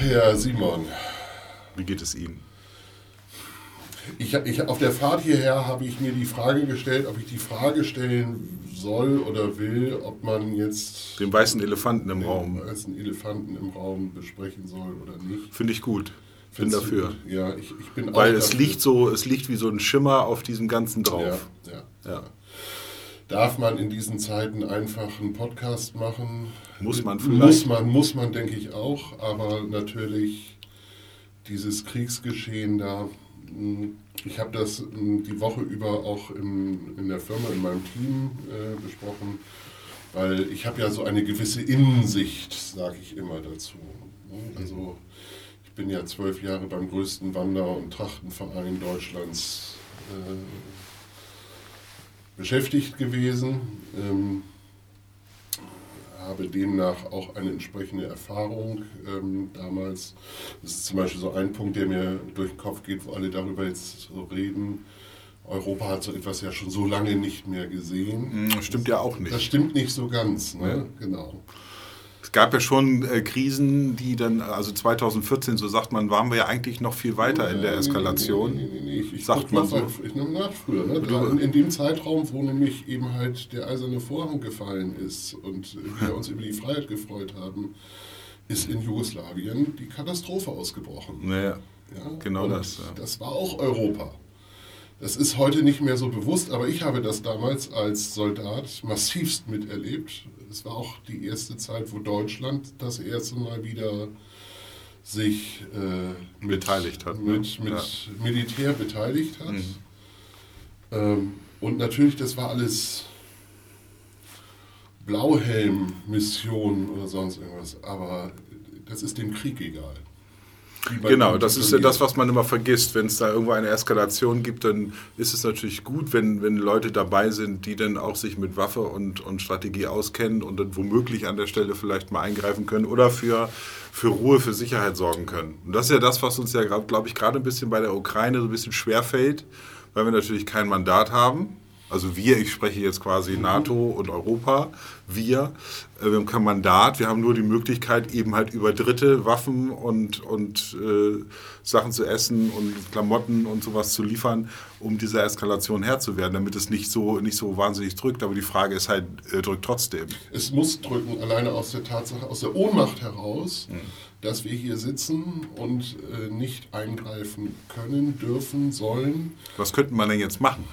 Herr Simon. Wie geht es Ihnen? Ich, ich, auf der Fahrt hierher habe ich mir die Frage gestellt, ob ich die Frage stellen soll oder will, ob man jetzt Den weißen Elefanten im den Raum. weißen Elefanten im Raum besprechen soll oder nicht. Finde ich gut. Bin Findest du dafür. gut? Ja, ich, ich bin Weil es dafür. liegt so, es liegt wie so ein Schimmer auf diesem Ganzen drauf. Ja, ja. Ja. Darf man in diesen Zeiten einfach einen Podcast machen? Muss man Muss vielleicht. man, muss man, denke ich auch. Aber natürlich dieses Kriegsgeschehen da. mh, Ich habe das mh, die Woche über auch in, in der Firma, in meinem Team äh, besprochen, weil ich habe ja so eine gewisse Innensicht, sage ich immer dazu. ne? Also ich bin ja zwölf Jahre beim größten Wander- und Trachtenverein Deutschlands äh, beschäftigt gewesen, ähm, habe demnach auch eine entsprechende Erfahrung ähm, damals. Das ist zum Beispiel so ein Punkt, der mir durch den Kopf geht, wo alle darüber jetzt so reden. Europa hat so etwas ja schon so lange nicht mehr gesehen. Hm, Stimmt ja auch Das nicht. stimmt nicht so ganz, ne? Genau. Es gab ja schon äh, Krisen, die dann, also 2014, so sagt man, waren wir ja eigentlich noch viel weiter in der Nee, Eskalation. Nee, nee, nee, nee. Ich, ich Sagt man so. mal- Ich nehme nach früher. Ne? Da, in, in dem Zeitraum, wo nämlich eben halt der eiserne Vorhang gefallen ist und wir uns über die Freiheit gefreut haben, ist in Jugoslawien die Katastrophe ausgebrochen. Naja, Ja? genau und das. Ja. Das war auch Europa. Das ist heute nicht mehr so bewusst, aber ich habe das damals als Soldat massivst miterlebt. Es war auch die erste Zeit, wo Deutschland das erste Mal wieder sich äh, mit, Beteiligt hat, ne? mit, mit Ja. Militär beteiligt hat. Mhm. Ähm, und natürlich, das war alles Blauhelm-Missionen oder sonst irgendwas, aber das ist dem Krieg egal. Genau, das ist ja das, was man immer vergisst. Wenn es da irgendwo eine Eskalation gibt, dann ist es natürlich gut, wenn, wenn Leute dabei sind, die dann auch sich mit Waffe und, und Strategie auskennen und dann womöglich an der Stelle vielleicht mal eingreifen können oder für, für Ruhe, für Sicherheit sorgen können. Und das ist ja das, was uns ja, glaube ich, gerade ein bisschen bei der Ukraine so ein bisschen schwerfällt, weil wir natürlich kein Mandat haben. Also wir, ich spreche jetzt quasi NATO und Europa, wir, äh, wir haben kein Mandat, wir haben nur die Möglichkeit, eben halt über Dritte Waffen und, und äh, Sachen zu essen und Klamotten und sowas zu liefern, um dieser Eskalation Herr zu werden, damit es nicht so, nicht so wahnsinnig drückt. Aber die Frage ist halt, äh, drückt trotzdem. Es muss drücken, alleine aus der Tatsache, aus der Ohnmacht heraus, Mhm. dass wir hier sitzen und äh, nicht eingreifen können, dürfen, sollen. Was könnte man denn jetzt machen?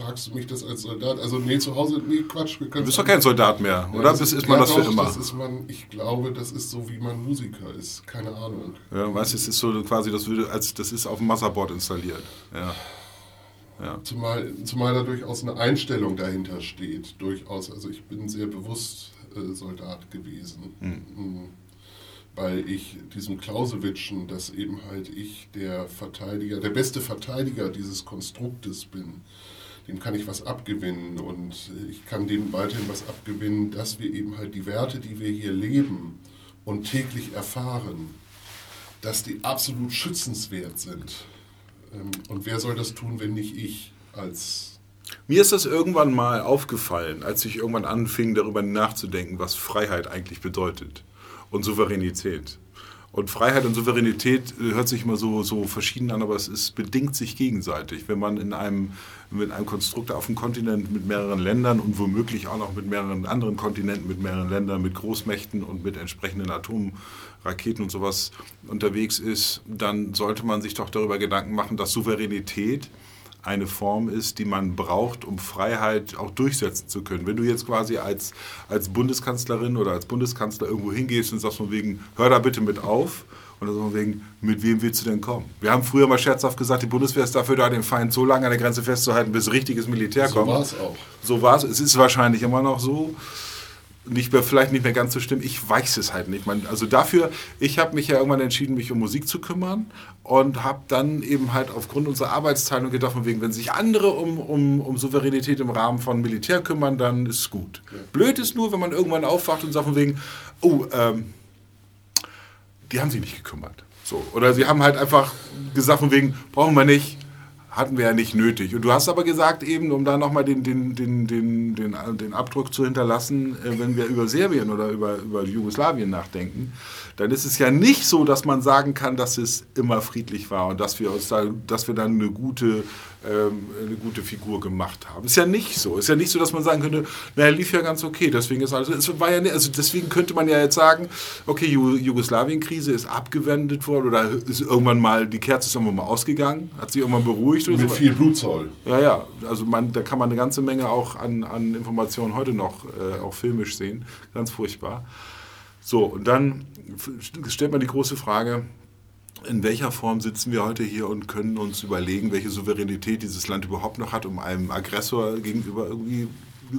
Fragst du mich das als Soldat? Also, nee, zu Hause, nee, Quatsch. Wir Du bist doch kein Soldat mehr, oder? das Bis ist man das für doch, immer. Das ist man, ich glaube, das ist so, wie man Musiker ist. Keine Ahnung. Ja, weißt du, es ist so quasi, das würde, als das ist auf dem Motherboard installiert. Ja. Ja. Zumal, zumal da durchaus eine Einstellung dahinter steht. Durchaus. Also ich bin sehr bewusst äh, Soldat gewesen. Mhm. Weil ich diesem Clausewitschen, dass eben halt ich der Verteidiger, der beste Verteidiger dieses Konstruktes bin, dem kann ich was abgewinnen und ich kann dem weiterhin was abgewinnen, dass wir eben halt die Werte, die wir hier leben und täglich erfahren, dass die absolut schützenswert sind. Ähm, Und wer soll das tun, wenn nicht ich als Mir ist das irgendwann mal aufgefallen, als ich irgendwann anfing, darüber nachzudenken, was Freiheit eigentlich bedeutet und Souveränität. Und Freiheit und Souveränität äh, hört sich immer so, so verschieden an, aber es ist, bedingt sich gegenseitig. Wenn man in einem, mit einem Konstrukt auf dem Kontinent mit mehreren Ländern und womöglich auch noch mit mehreren anderen Kontinenten, mit mehreren Ländern, mit Großmächten und mit entsprechenden Atomraketen und sowas unterwegs ist, dann sollte man sich doch darüber Gedanken machen, dass Souveränität eine Form ist, die man braucht, um Freiheit auch durchsetzen zu können. Wenn du jetzt quasi als, als Bundeskanzlerin oder als Bundeskanzler irgendwo hingehst und sagst von wegen, hör da bitte mit auf, dann so wegen, mit wem willst du denn kommen? Wir haben früher mal scherzhaft gesagt, die Bundeswehr ist dafür da, den Feind so lange an der Grenze festzuhalten, bis richtiges Militär so kommt. war es auch. So war es. Es ist wahrscheinlich immer noch so. Nicht mehr, vielleicht nicht mehr ganz so stimmt. Ich weiß es halt nicht. Man, also dafür, ich habe mich ja irgendwann entschieden, mich um Musik zu kümmern und habe dann eben halt aufgrund unserer Arbeitsteilung gedacht, von wegen, wenn sich andere um, um, um Souveränität im Rahmen von Militär kümmern, dann ist es gut. Blöd ist nur, wenn man irgendwann aufwacht und sagt von wegen, oh, ähm, die haben sich nicht gekümmert. So. Oder sie haben halt einfach gesagt, von wegen, brauchen wir nicht, hatten wir ja nicht nötig. Und du hast aber gesagt, eben, um da nochmal den, den, den, den, den, den Abdruck zu hinterlassen, äh, wenn wir über Serbien oder über, über Jugoslawien nachdenken, dann ist es ja nicht so, dass man sagen kann, dass es immer friedlich war und dass wir, uns da, dass wir dann eine gute, eine gute Figur gemacht haben. Ist ja nicht so. Ist ja nicht so, dass man sagen könnte, naja, lief ja ganz okay. Deswegen ist alles, es war ja nicht, also deswegen könnte man ja jetzt sagen, okay, Jugoslawien-Krise ist abgewendet worden oder ist irgendwann mal, die Kerze ist irgendwann mal ausgegangen, hat sich irgendwann beruhigt. Oder Mit so. viel Blutzoll. Ja, ja. Also man, da kann man eine ganze Menge auch an, an Informationen heute noch äh, auch filmisch sehen. Ganz furchtbar. So, und dann stellt man die große Frage, in welcher Form sitzen wir heute hier und können uns überlegen, welche Souveränität dieses Land überhaupt noch hat, um einem Aggressor gegenüber irgendwie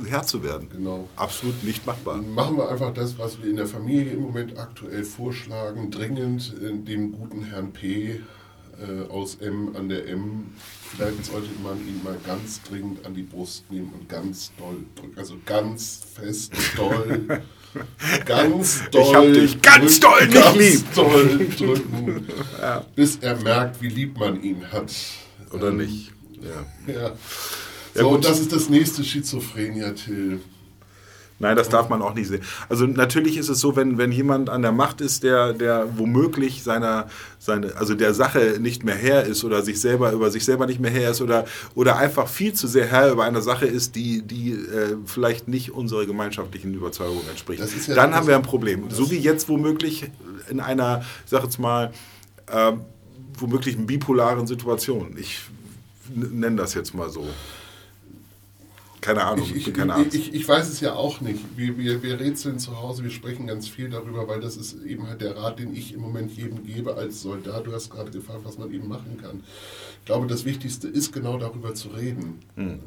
Herr zu werden. Genau. Absolut nicht machbar. Machen wir einfach das, was wir in der Familie im Moment aktuell vorschlagen, dringend dem guten Herrn P. Äh, aus M an der M. Vielleicht sollte man ihn mal ganz dringend an die Brust nehmen und ganz doll drücken. Also ganz fest, doll. ganz doll. Ich hab dich ganz doll nicht ganz lieb. doll drücken, ja. bis er merkt, wie lieb man ihn hat. Oder ähm, nicht. Ja. ja. So, und das ist das nächste Schizophrenia, Till. Nein, das darf man auch nicht sehen. Also natürlich ist es so, wenn, wenn jemand an der Macht ist, der, der womöglich seiner, seine, also der Sache nicht mehr Herr ist oder sich selber über sich selber nicht mehr Herr ist oder, oder einfach viel zu sehr Herr über eine Sache ist, die, die äh, vielleicht nicht unserer gemeinschaftlichen Überzeugung entspricht, ja dann haben wir ein Problem. So wie jetzt womöglich in einer, ich sage jetzt mal, äh, womöglich bipolaren Situation. Ich nenne das jetzt mal so. Keine Ahnung, ich, ich, bin kein Arzt. Ich, ich, weiß es ja auch nicht. Wir, wir, wir rätseln zu Hause, wir sprechen ganz viel darüber, weil das ist eben halt der Rat, den ich im Moment jedem gebe als Soldat. Du hast gerade gefragt, was man eben machen kann. Ich glaube, das Wichtigste ist genau darüber zu reden, hm.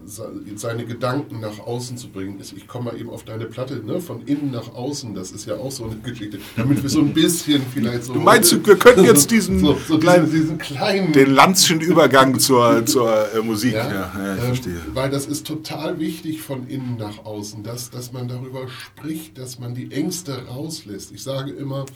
seine Gedanken nach außen zu bringen. Ich komme mal eben auf deine Platte, ne? von innen nach außen, das ist ja auch so eine Geschichte, damit wir so ein bisschen vielleicht so... Du meinst, wir könnten jetzt diesen, so, so kleinen, diesen, kleinen... Den Lanzchen Übergang zur, zur äh, Musik, ja, ja, ja ich ähm, verstehe. Weil das ist total wichtig wichtig von innen nach außen, dass, dass man darüber spricht, dass man die Ängste rauslässt. Ich sage immer,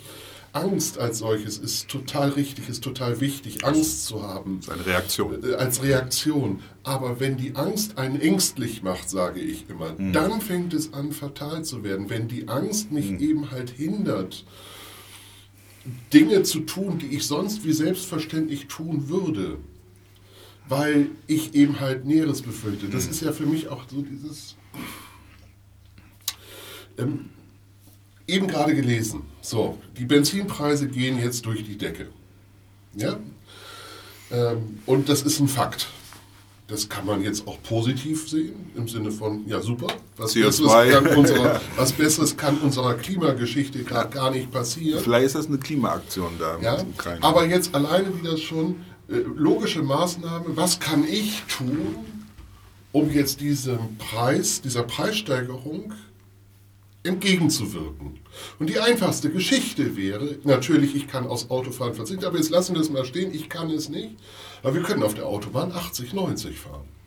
Angst als solches ist total richtig, ist total wichtig, Angst zu haben. Als Reaktion. Äh, als Reaktion. Aber wenn die Angst einen ängstlich macht, sage ich immer, mhm. dann fängt es an, fatal zu werden. Wenn die Angst mich mhm. eben halt hindert, Dinge zu tun, die ich sonst wie selbstverständlich tun würde, weil ich eben halt Näheres befürchte. Das mhm. ist ja für mich auch so dieses. Ähm, eben gerade gelesen. So, die Benzinpreise gehen jetzt durch die Decke. Ja? Ähm, und das ist ein Fakt. Das kann man jetzt auch positiv sehen, im Sinne von, ja super, was, Besseres kann, unserer, was Besseres kann unserer Klimageschichte gerade gar nicht passieren. Vielleicht ist das eine Klimaaktion da. Ja? Aber jetzt alleine wieder schon äh, logische Maßnahme, was kann ich tun, um jetzt diesem Preis, dieser Preissteigerung entgegenzuwirken. Und die einfachste Geschichte wäre, natürlich, ich kann aus Autofahren verzichten, aber jetzt lassen wir es mal stehen, ich kann es nicht, aber wir können auf der Autobahn 80, 90 fahren.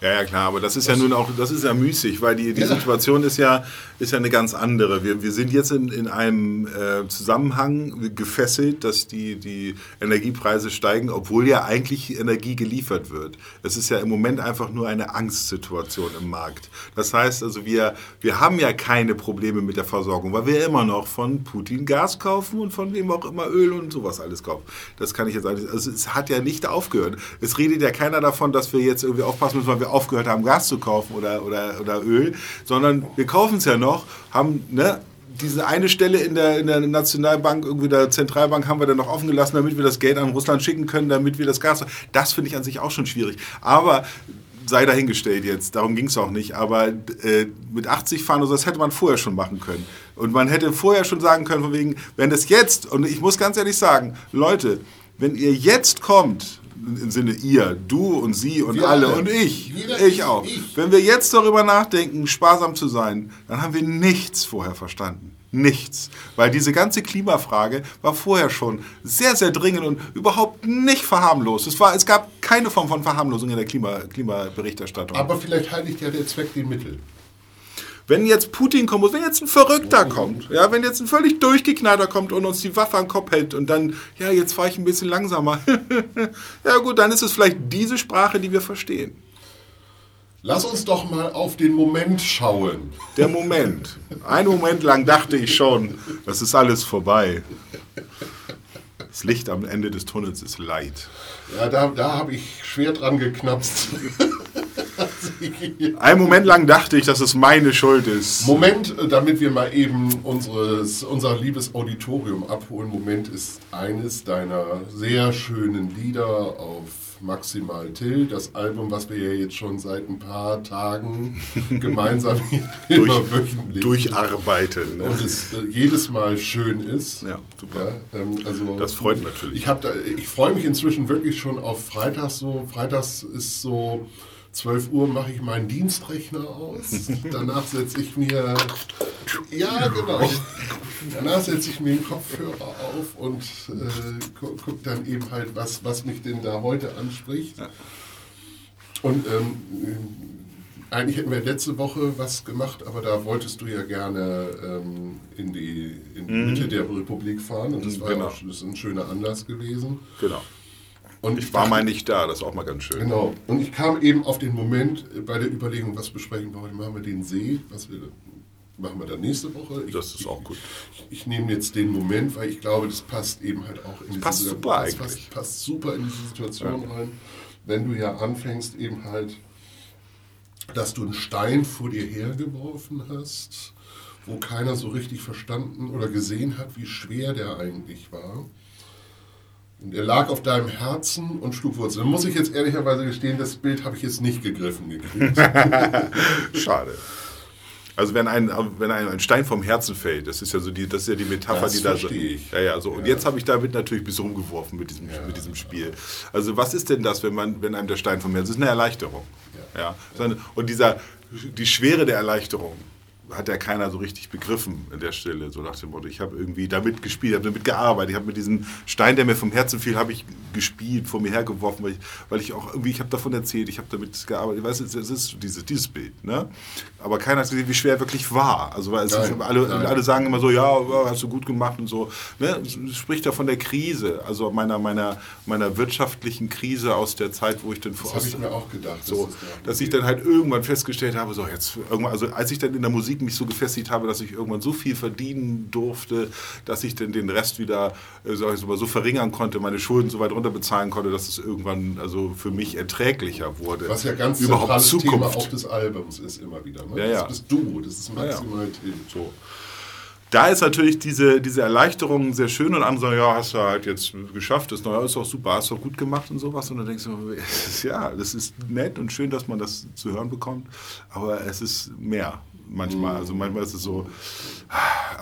Ja, ja, klar, aber das ist das ja nun auch, das ist ja müßig, weil die, die ja. Situation ist ja, ist ja eine ganz andere. Wir, wir sind jetzt in, in einem äh, Zusammenhang gefesselt, dass die, die Energiepreise steigen, obwohl ja eigentlich Energie geliefert wird. Es ist ja im Moment einfach nur eine Angstsituation im Markt. Das heißt also, wir, wir haben ja keine Probleme mit der Versorgung, weil wir immer noch von Putin Gas kaufen und von wem auch immer Öl und sowas alles kaufen. Das kann ich jetzt alles, also es hat ja nicht aufgehört. Es redet ja keiner davon, dass wir jetzt irgendwie aufpassen müssen, weil wir aufgehört haben, Gas zu kaufen oder, oder, oder Öl, sondern wir kaufen es ja noch, haben ne, diese eine Stelle in der, in der Nationalbank, irgendwie der Zentralbank haben wir dann noch offen gelassen, damit wir das Geld an Russland schicken können, damit wir das Gas. Das finde ich an sich auch schon schwierig. Aber sei dahingestellt jetzt, darum ging es auch nicht. Aber äh, mit 80 fahren, also das hätte man vorher schon machen können. Und man hätte vorher schon sagen können, von wegen, wenn das jetzt, und ich muss ganz ehrlich sagen, Leute, wenn ihr jetzt kommt im Sinne ihr, du und sie und wir alle, und ich, Jeder ich auch. Ich. Wenn wir jetzt darüber nachdenken, sparsam zu sein, dann haben wir nichts vorher verstanden. Nichts. Weil diese ganze Klimafrage war vorher schon sehr, sehr dringend und überhaupt nicht verharmlost. Es, war, es gab keine Form von Verharmlosung in der Klima, Klimaberichterstattung. Aber vielleicht heiligt ja der Zweck die Mittel. Wenn jetzt Putin kommt, wenn jetzt ein Verrückter kommt, ja, wenn jetzt ein völlig durchgeknallter kommt und uns die Waffe am Kopf hält und dann, ja, jetzt fahre ich ein bisschen langsamer. ja gut, dann ist es vielleicht diese Sprache, die wir verstehen. Lass uns doch mal auf den Moment schauen. Der Moment. Ein Moment lang dachte ich schon, das ist alles vorbei. Das Licht am Ende des Tunnels ist Leid. Ja, da, da habe ich schwer dran geknapst. Ein Moment lang dachte ich, dass es meine Schuld ist. Moment, äh, damit wir mal eben unseres, unser liebes Auditorium abholen. Moment ist eines deiner sehr schönen Lieder auf Maximal Till, das Album, was wir ja jetzt schon seit ein paar Tagen gemeinsam Durch, wöchentlich durcharbeiten. Ne? Und es äh, jedes Mal schön ist. Ja, super. Ja, ähm, also, das freut natürlich. Ich, da, ich freue mich inzwischen wirklich schon auf Freitags so. Freitags ist so 12 Uhr mache ich meinen Dienstrechner aus. Danach setze ich mir. Ja, genau. Danach setze ich mir den Kopfhörer auf und äh, gucke guck dann eben halt, was, was mich denn da heute anspricht. Und ähm, eigentlich hätten wir letzte Woche was gemacht, aber da wolltest du ja gerne ähm, in die, in die mhm. Mitte der Republik fahren und das war genau. auch, das ist ein schöner Anlass gewesen. Genau. Und ich war mal nicht da, das ist auch mal ganz schön. Genau. Und ich kam eben auf den Moment bei der Überlegung, was besprechen wir heute? Machen wir den See, was wir machen wir dann nächste Woche. Ich, das ist auch gut. Ich, ich, nehme jetzt den Moment, weil ich glaube, das passt eben halt auch in das passt diese, super eigentlich. Passt, passt, super in diese Situation ja. rein, wenn du ja anfängst eben halt, dass du einen Stein vor dir hergeworfen hast, wo keiner so richtig verstanden oder gesehen hat, wie schwer der eigentlich war. Und er lag auf deinem Herzen und schlug Wurzeln. Da muss ich jetzt ehrlicherweise gestehen, das Bild habe ich jetzt nicht gegriffen gekriegt. Schade. Also wenn ein, wenn ein, Stein vom Herzen fällt, das ist ja so die, das ist ja die Metapher, das die da so. Ich. Ja, ja, so. Und jetzt habe ich damit natürlich ein bisschen rumgeworfen mit diesem, ja, mit diesem Spiel. Also was ist denn das, wenn man, wenn einem der Stein vom Herzen? Das ist eine Erleichterung. Ja. ja. Und dieser, die Schwere der Erleichterung, hat ja keiner so richtig begriffen an der Stelle. So nach dem Motto, ich habe irgendwie damit gespielt, habe damit gearbeitet. Ich habe mit diesem Stein, der mir vom Herzen fiel, habe ich gespielt, vor mir hergeworfen, weil ich, weil ich auch irgendwie, ich habe davon erzählt, ich habe damit gearbeitet. Ich weiß, es ist dieses, dieses Bild. Ne? Aber keiner hat gesehen, wie schwer er wirklich war. Also weil nein, ist, alle, alle sagen immer so, ja, hast du gut gemacht und so. Ne? Es spricht ja von der Krise, also meiner, meiner, meiner wirtschaftlichen Krise aus der Zeit, wo ich dann Das habe ich mir auch gedacht. So, das dass ich dann halt irgendwann festgestellt habe, so jetzt irgendwann, also als ich dann in der Musik Musik mich so gefestigt habe, dass ich irgendwann so viel verdienen durfte, dass ich dann den Rest wieder äh, sag ich mal, so verringern konnte, meine Schulden so weit runterbezahlen konnte, dass es irgendwann also für mich erträglicher wurde. Was ja ganz überhaupt Zukunft. Thema auch des Albums ist immer wieder. Ne? Ja, ja. Das bist du, das ist maximal ja, ja. So da ist natürlich diese, diese Erleichterung sehr schön und andere sagen, ja, hast du halt jetzt geschafft, das Neue ist auch super, hast du auch gut gemacht und sowas. Und dann denkst du, ja, das ist nett und schön, dass man das zu hören bekommt, aber es ist mehr manchmal. Also manchmal ist es so.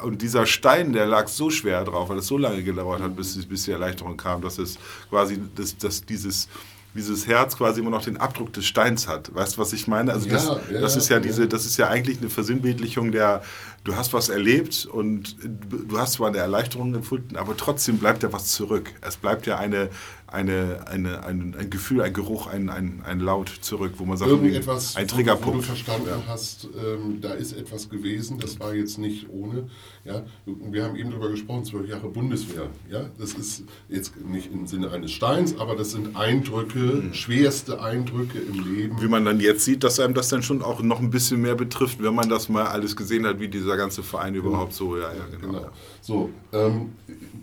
Und dieser Stein, der lag so schwer drauf, weil es so lange gedauert hat, bis, bis die Erleichterung kam, dass es quasi, dass, dass dieses dieses Herz quasi immer noch den Abdruck des Steins hat. Weißt du, was ich meine? Also das, ja, das ist ja, ja diese, das ist ja eigentlich eine Versinnbildlichung der, du hast was erlebt und du hast zwar eine Erleichterung empfunden, aber trotzdem bleibt ja was zurück. Es bleibt ja eine, eine, eine, ein, ein Gefühl, ein Geruch, ein, ein, ein Laut zurück, wo man sagt, Irgendetwas, ein Triggerpunkt. Wo, du verstanden ja. hast, ähm, da ist etwas gewesen, das war jetzt nicht ohne. Ja? Wir haben eben darüber gesprochen, zwölf Jahre Bundeswehr. Ja? Das ist jetzt nicht im Sinne eines Steins, aber das sind Eindrücke, mhm. schwerste Eindrücke im Leben. Wie man dann jetzt sieht, dass einem das dann schon auch noch ein bisschen mehr betrifft, wenn man das mal alles gesehen hat, wie dieser ganze Verein genau. überhaupt so, ja, ja, genau. genau. So, ähm,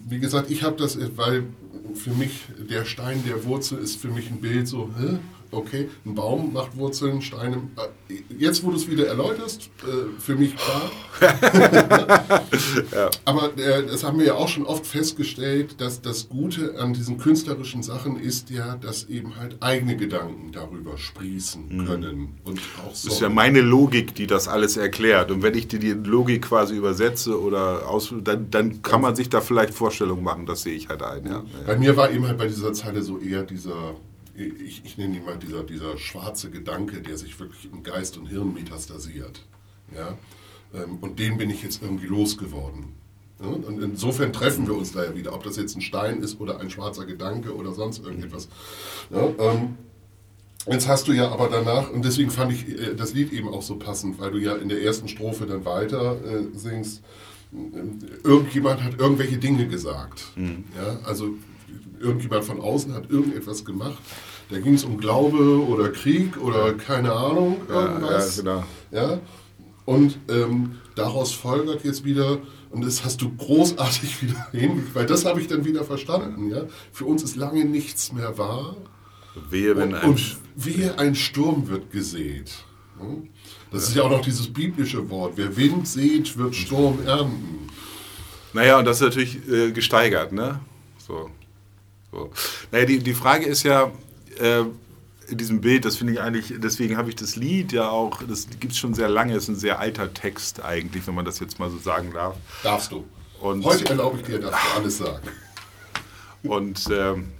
wie gesagt, ich habe das, weil für mich der Stein der Wurzel ist für mich ein Bild so, hä? Okay, ein Baum macht Wurzeln, Steine. Äh, jetzt, wo du es wieder erläuterst, äh, für mich klar. ja. Aber äh, das haben wir ja auch schon oft festgestellt, dass das Gute an diesen künstlerischen Sachen ist ja, dass eben halt eigene Gedanken darüber sprießen mhm. können. Und auch so. Das ist ja meine Logik, die das alles erklärt. Und wenn ich dir die Logik quasi übersetze oder aus, dann, dann kann man sich da vielleicht Vorstellungen machen, das sehe ich halt ein. Ja. Bei mir war eben halt bei dieser Zeile so eher dieser ich, ich nenne ihn mal dieser, dieser schwarze Gedanke, der sich wirklich im Geist und Hirn metastasiert. Ja? Ähm, und den bin ich jetzt irgendwie losgeworden. Und insofern treffen wir uns da ja wieder, ob das jetzt ein Stein ist oder ein schwarzer Gedanke oder sonst irgendetwas. Ja? Ähm, Jetzt hast du ja aber danach, und deswegen fand ich äh, das Lied eben auch so passend, weil du ja in der ersten Strophe dann weiter äh, singst, irgendjemand hat irgendwelche Dinge gesagt. Mhm. Ja, also irgendjemand von außen hat irgendetwas gemacht. Da ging es um Glaube oder Krieg oder keine Ahnung, irgendwas. Ja, ja, genau. ja? Und ähm, daraus folgert jetzt wieder, und das hast du großartig wieder hingekriegt, weil das habe ich dann wieder verstanden. Ja? Für uns ist lange nichts mehr wahr. Wehe, wenn ein, und wehe, ein Sturm wird gesät. Das ist ja auch noch dieses biblische Wort. Wer Wind sät, wird Sturm ernten. Naja, und das ist natürlich äh, gesteigert, ne? So. So. Naja, die, die Frage ist ja, äh, in diesem Bild, das finde ich eigentlich, deswegen habe ich das Lied ja auch, das gibt es schon sehr lange, ist ein sehr alter Text eigentlich, wenn man das jetzt mal so sagen darf. Darfst du. Und, Heute erlaube ich dir, dass du alles sagen. Und ähm,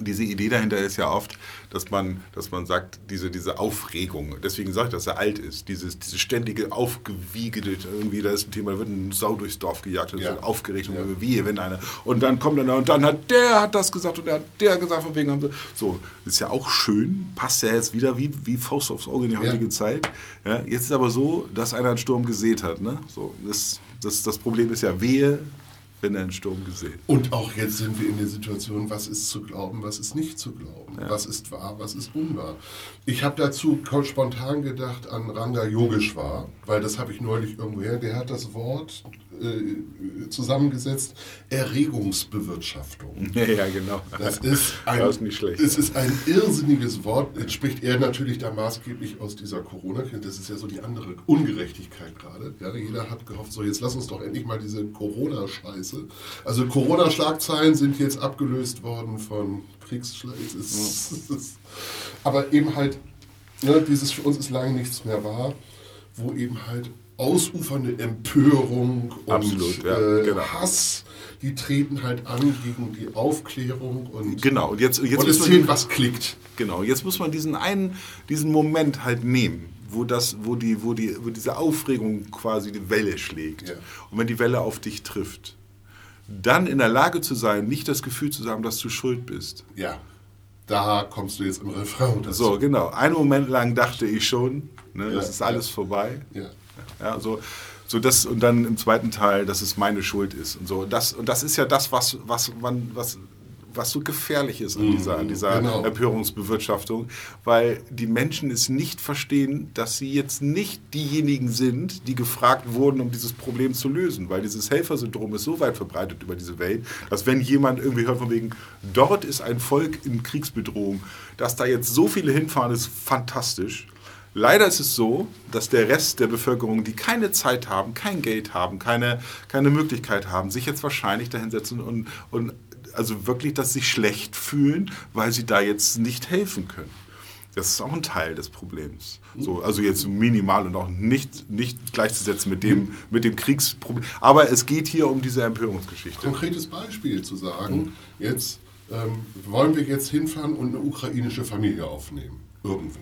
diese Idee dahinter ist ja oft, dass man, dass man sagt, diese, diese Aufregung, deswegen sage ich, dass er alt ist, dieses, diese ständige aufgewiegte, irgendwie, da ist ein Thema, da wird ein Sau durchs Dorf gejagt, das ja. wird aufgeregt, ja. wie, wenn einer, und dann kommt er und dann hat der hat das gesagt und der hat der gesagt, von wegen haben sie, so, ist ja auch schön, passt ja jetzt wieder wie, wie Faust aufs Auge in die heutige ja. Zeit. Ja, jetzt ist aber so, dass einer einen Sturm gesät hat, ne? So, das, das, das Problem ist ja, wehe, wenn er einen Sturm gesehen. Und auch jetzt sind wir in der Situation, was ist zu glauben, was ist nicht zu glauben, ja. was ist wahr, was ist unwahr. Ich habe dazu spontan gedacht an Ranga Yogeshwar, weil das habe ich neulich irgendwo her, der hat das Wort äh, zusammengesetzt, Erregungsbewirtschaftung. Ja, ja, genau. Das ist ein, das ist nicht schlecht. Es ist ein irrsinniges Wort. Jetzt spricht er natürlich da maßgeblich aus dieser Corona-Krise. Das ist ja so die andere Ungerechtigkeit gerade. Ja, jeder hat gehofft, so jetzt lass uns doch endlich mal diese Corona-Scheiße. Also Corona-Schlagzeilen sind jetzt abgelöst worden von Kriegsschlägen. Aber eben halt, ne, dieses für uns ist lange nichts mehr wahr, wo eben halt ausufernde Empörung und Absolut, ja, äh, genau. Hass, die treten halt an gegen die Aufklärung und, genau, und, jetzt, jetzt und es zählt, was klickt. Genau, jetzt muss man diesen einen, diesen Moment halt nehmen, wo, das, wo, die, wo, die, wo diese Aufregung quasi die Welle schlägt. Ja. Und wenn die Welle auf dich trifft, dann in der Lage zu sein, nicht das Gefühl zu haben, dass du schuld bist. Ja, da kommst du jetzt im Refrain dazu. So, genau. Einen Moment lang dachte ich schon, ne, ja, das ist alles ja. vorbei. Ja. Ja, so, so das, und dann im zweiten Teil, dass es meine Schuld ist und so. Das, und das ist ja das, was, was, man, was, was so gefährlich ist an dieser, an dieser genau. Empörungsbewirtschaftung, weil die Menschen es nicht verstehen, dass sie jetzt nicht diejenigen sind, die gefragt wurden, um dieses Problem zu lösen, weil dieses Helfersyndrom ist so weit verbreitet über diese Welt, dass wenn jemand irgendwie hört von wegen, dort ist ein Volk in Kriegsbedrohung, dass da jetzt so viele hinfahren, ist fantastisch. Leider ist es so, dass der Rest der Bevölkerung, die keine Zeit haben, kein Geld haben, keine, keine Möglichkeit haben, sich jetzt wahrscheinlich dahinsetzen und, und also wirklich, dass sie sich schlecht fühlen, weil sie da jetzt nicht helfen können. Das ist auch ein Teil des Problems. So, also jetzt minimal und auch nicht, nicht gleichzusetzen mit dem, mit dem Kriegsproblem. Aber es geht hier um diese Empörungsgeschichte. Konkretes Beispiel zu sagen, jetzt ähm, wollen wir jetzt hinfahren und eine ukrainische Familie aufnehmen. Irgendwo.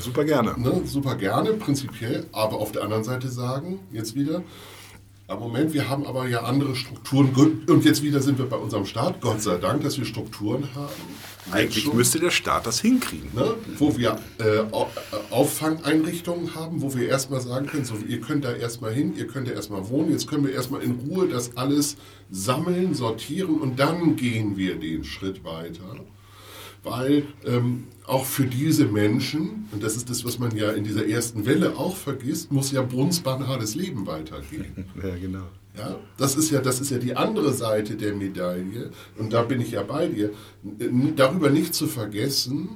Super gerne. Ne, super gerne, prinzipiell. Aber auf der anderen Seite sagen, jetzt wieder, Moment, wir haben aber ja andere Strukturen. Und jetzt wieder sind wir bei unserem Staat. Gott sei Dank, dass wir Strukturen haben. Eigentlich schon, müsste der Staat das hinkriegen. Ne, wo wir äh, Auffangeinrichtungen haben, wo wir erstmal sagen können, so, ihr könnt da erstmal hin, ihr könnt da erstmal wohnen, jetzt können wir erstmal in Ruhe das alles sammeln, sortieren und dann gehen wir den Schritt weiter weil ähm, auch für diese Menschen, und das ist das, was man ja in dieser ersten Welle auch vergisst, muss ja brunstbanales Leben weitergehen. Ja, genau. Ja, das ist ja, das ist ja die andere Seite der Medaille, und da bin ich ja bei dir, darüber nicht zu vergessen,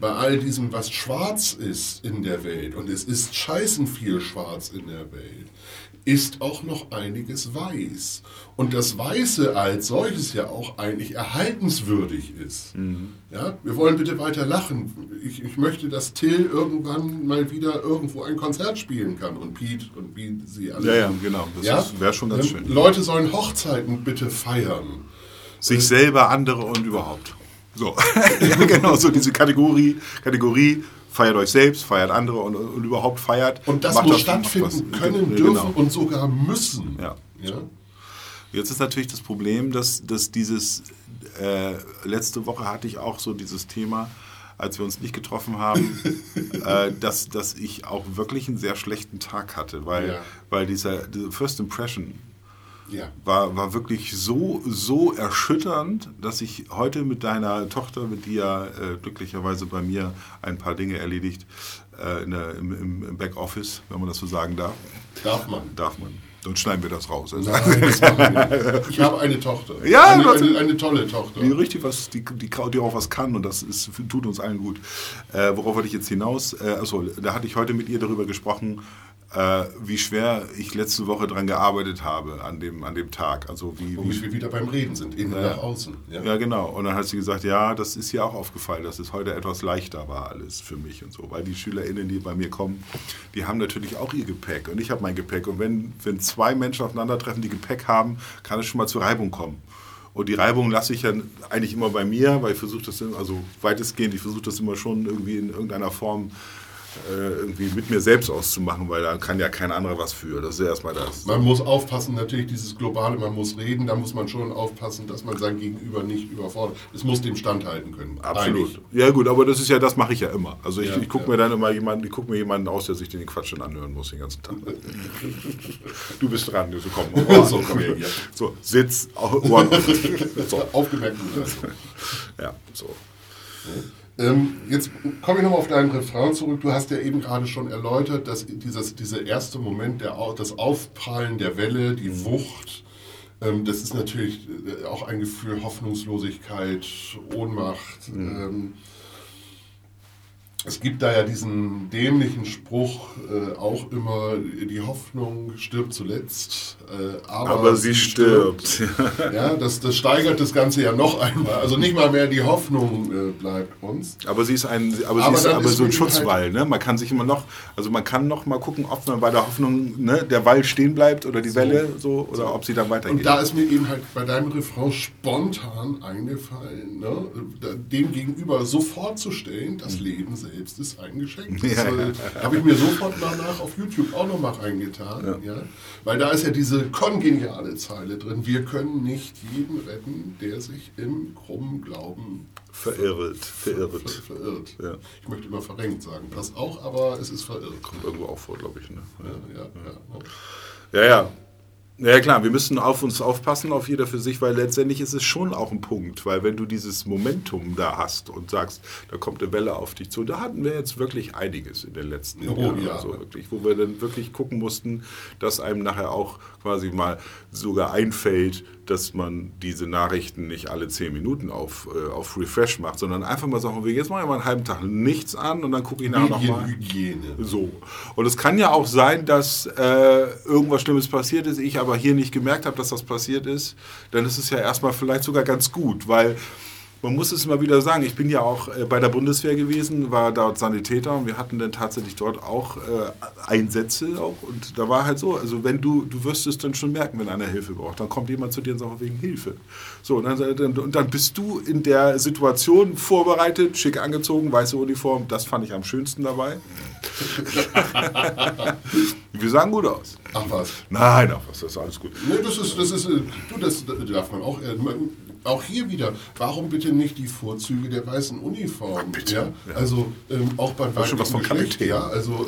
bei all diesem, was schwarz ist in der Welt, und es ist scheißen viel schwarz in der Welt, ist auch noch einiges weiß. Und das Weiße als solches ja auch eigentlich erhaltenswürdig ist. Mhm. Ja, wir wollen bitte weiter lachen. Ich, ich, möchte, dass Till irgendwann mal wieder irgendwo ein Konzert spielen kann und Pete und wie sie alle. Ja, ja, genau. Das ja? wäre schon ganz schön. Leute sollen Hochzeiten bitte feiern. Sich äh, selber, andere und überhaupt. So, ja, genau, so diese Kategorie, Kategorie feiert euch selbst, feiert andere und, und überhaupt feiert. Und das muss das, stattfinden können, dürfen genau. und sogar müssen. Ja. ja. Jetzt ist natürlich das Problem, dass, dass dieses, äh, letzte Woche hatte ich auch so dieses Thema, als wir uns nicht getroffen haben, äh, dass, dass ich auch wirklich einen sehr schlechten Tag hatte, weil, Ja. weil dieser, diese First Impression Ja. war, war wirklich so, so erschütternd, dass ich heute mit deiner Tochter, mit die ja äh, glücklicherweise bei mir ein paar Dinge erledigt, äh, in der, im, im, Backoffice, wenn man das so sagen darf, Darf man. darf man. Sonst schneiden wir das raus. Also, Nein, das wir nicht. Ich habe eine Tochter. Ja, eine, eine, eine tolle Tochter. Die richtig was, die, die, die auch was kann und das ist, tut uns allen gut. Äh, worauf wollte ich jetzt hinaus? Äh, also, da hatte ich heute mit ihr darüber gesprochen, äh, wie schwer ich letzte Woche dran gearbeitet habe an dem, an dem Tag. Also wie, Womit wie, wir wieder beim Reden sind, innen Ja. nach außen. Ja. ja, genau. Und dann hat sie gesagt, ja, das ist ihr auch aufgefallen, dass es heute etwas leichter war alles für mich und so. Weil die SchülerInnen, die bei mir kommen, die haben natürlich auch ihr Gepäck und ich habe mein Gepäck. Und wenn, wenn zwei Menschen aufeinandertreffen, die Gepäck haben, kann es schon mal zur Reibung kommen. Und die Reibung lasse ich ja eigentlich immer bei mir, weil ich versuche das, immer- also weitestgehend, ich versuche das immer schon irgendwie in irgendeiner Form äh, irgendwie mit mir selbst auszumachen, weil da kann ja kein anderer was für. Das ist erstmal das. Man muss aufpassen, natürlich dieses Globale, man muss reden, da muss man schon aufpassen, dass man sein Gegenüber nicht überfordert. Es muss dem standhalten können. Absolut. Einig. Ja gut, aber das ist ja, das mache ich ja immer. Also ich, Ja, ich gucke ja. mir dann immer jemanden, ich gucke mir jemanden aus, der sich den Quatsch dann anhören muss den ganzen Tag. Du bist dran, so komm. So, komm her, ja. So, Sitz, Ohren. So, Aufgemerkt. Ja, so. Ähm, jetzt komme ich nochmal auf deinen Refrain zurück. Du hast ja eben gerade schon erläutert, dass dieses, dieser erste Moment, der, das Aufprallen der Welle, die Wucht, ähm, das ist natürlich äh, auch ein Gefühl Hoffnungslosigkeit, Ohnmacht. Ähm, es gibt da ja diesen dämlichen Spruch, äh, auch immer, die Hoffnung stirbt zuletzt, äh, aber, Aber sie stirbt. Ja, das, das steigert das Ganze ja noch einmal. Also nicht mal mehr die Hoffnung äh, bleibt uns. Aber sie ist ein, aber Aber sie ist aber ist so ein ihm Schutzwall. Ne? Man kann sich immer noch, also man kann noch mal gucken, ob man bei der Hoffnung ne, der Wall stehen bleibt oder die Welle so oder ob sie dann weitergeht. Und da ist mir eben halt bei deinem Refrain spontan eingefallen, ne, dem gegenüber so vorzustellen, das Leben selbst ist ein Geschenk. Das äh, habe ich mir sofort danach auf YouTube auch nochmal reingetan. Ja. Weil da ist ja diese kongeniale Zeile drin, wir können nicht jeden retten, der sich im krummen Glauben verirrt, ver verirrt. ver verirrt. Ja. Ich möchte immer verrenkt sagen, das auch, aber es ist verirrt. Kommt irgendwo auch vor, glaube ich. Ne? Ja, ja, ja. Ja, ja. Ja, klar, wir müssen auf uns aufpassen, auf jeder für sich, weil letztendlich ist es schon auch ein Punkt, weil wenn du dieses Momentum da hast und sagst, da kommt eine Welle auf dich zu, da hatten wir jetzt wirklich einiges in den letzten Oh, Jahren, ja. also wirklich, wo wir dann wirklich gucken mussten, dass einem nachher auch quasi mal sogar einfällt, dass man diese Nachrichten nicht alle zehn Minuten auf, äh, auf Refresh macht, sondern einfach mal sagen, wir jetzt machen wir mal einen halben Tag nichts an und dann gucke ich nachher nochmal. Medienhygiene. So. Und es kann ja auch sein, dass äh, irgendwas Schlimmes passiert ist, ich aber hier nicht gemerkt habe, dass das passiert ist. Dann ist es ja erstmal vielleicht sogar ganz gut, weil man muss es immer wieder sagen, ich bin ja auch äh, bei der Bundeswehr gewesen, war dort Sanitäter und wir hatten dann tatsächlich dort auch äh, Einsätze auch und da war halt so, also wenn du, du wirst es dann schon merken, wenn einer Hilfe braucht, dann kommt jemand zu dir und sagt wegen Hilfe. So, und dann, und dann bist du in der Situation vorbereitet, schick angezogen, weiße Uniform, das fand ich am schönsten dabei. Wir sahen gut aus. Ach was. Nein, ach was, das ist alles gut. Nee, das ist, das ist, äh, du, das darf man auch, äh, auch hier wieder, warum bitte nicht die Vorzüge der weißen Uniform? bitte, Ja? ja. Also ähm, auch beim schon was von Geschlecht, Kapitän. ja, also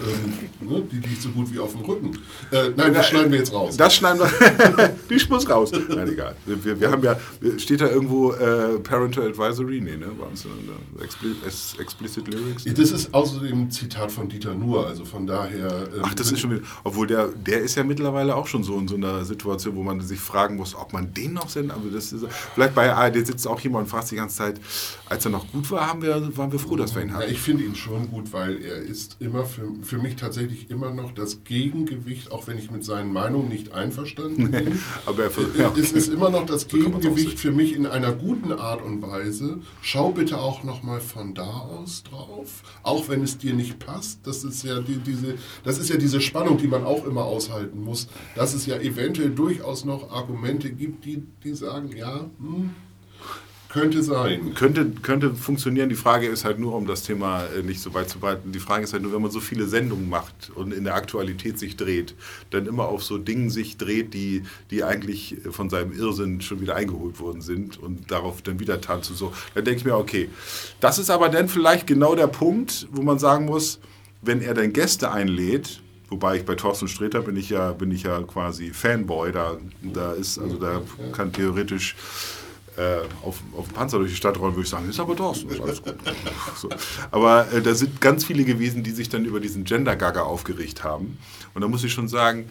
ähm, ne, die liegt so gut wie auf dem Rücken. Äh, nein, das schneiden wir jetzt raus. Das schneiden wir. die muss raus. Nein, egal. Wir, wir haben ja, steht da irgendwo äh, Parental Advisory? Nee, ne? Bei uns in der Expli es- Explicit Lyrics? das ist außerdem ein Zitat von Dieter Nuhr, also von daher. ähm, Ach, das ist schon wieder. Obwohl der, der ist ja mittlerweile auch schon so in so einer Situation, wo man sich fragen muss, ob man den noch sendet. Aber das ist, vielleicht bei ARD sitzt auch jemand und fragt die ganze Zeit, als er noch gut war, haben wir, waren wir froh, dass wir ihn Ja, hatten. ich finde ihn schon gut, weil er ist immer für, für mich tatsächlich immer noch das Gegengewicht, auch wenn ich mit seinen Meinungen nicht einverstanden bin. Aber er Äh, ja, Es ist immer noch das Gegengewicht für mich in einer guten Art und Weise. Schau bitte auch nochmal von da aus drauf, auch wenn es dir nicht passt. Das ist ja die, diese, das ist ja diese Spannung, die man auch immer aushalten muss, dass es ja eventuell durchaus noch Argumente gibt, die, die sagen, ja, hm, Könnte sein. Könnte, könnte funktionieren. Die Frage ist halt nur, um das Thema äh, nicht so weit zu breiten, die Frage ist halt nur, wenn man so viele Sendungen macht und in der Aktualität sich dreht, dann immer auf so Dingen sich dreht, die, die eigentlich von seinem Irrsinn schon wieder eingeholt worden sind und darauf dann wieder tanzen. So, dann denke ich mir, okay, das ist aber dann vielleicht genau der Punkt, wo man sagen muss, wenn er dann Gäste einlädt, Wobei ich bei Thorsten Sträter bin ich ja, bin ich ja quasi Fanboy. Da, da ist, also da kann theoretisch äh, auf, auf dem Panzer durch die Stadt rollen, würde ich sagen, ist aber Thorsten, ist alles gut. so. Aber äh, da sind ganz viele gewesen, die sich dann über diesen Gender-Gagger aufgeregt haben. Und da muss ich schon sagen,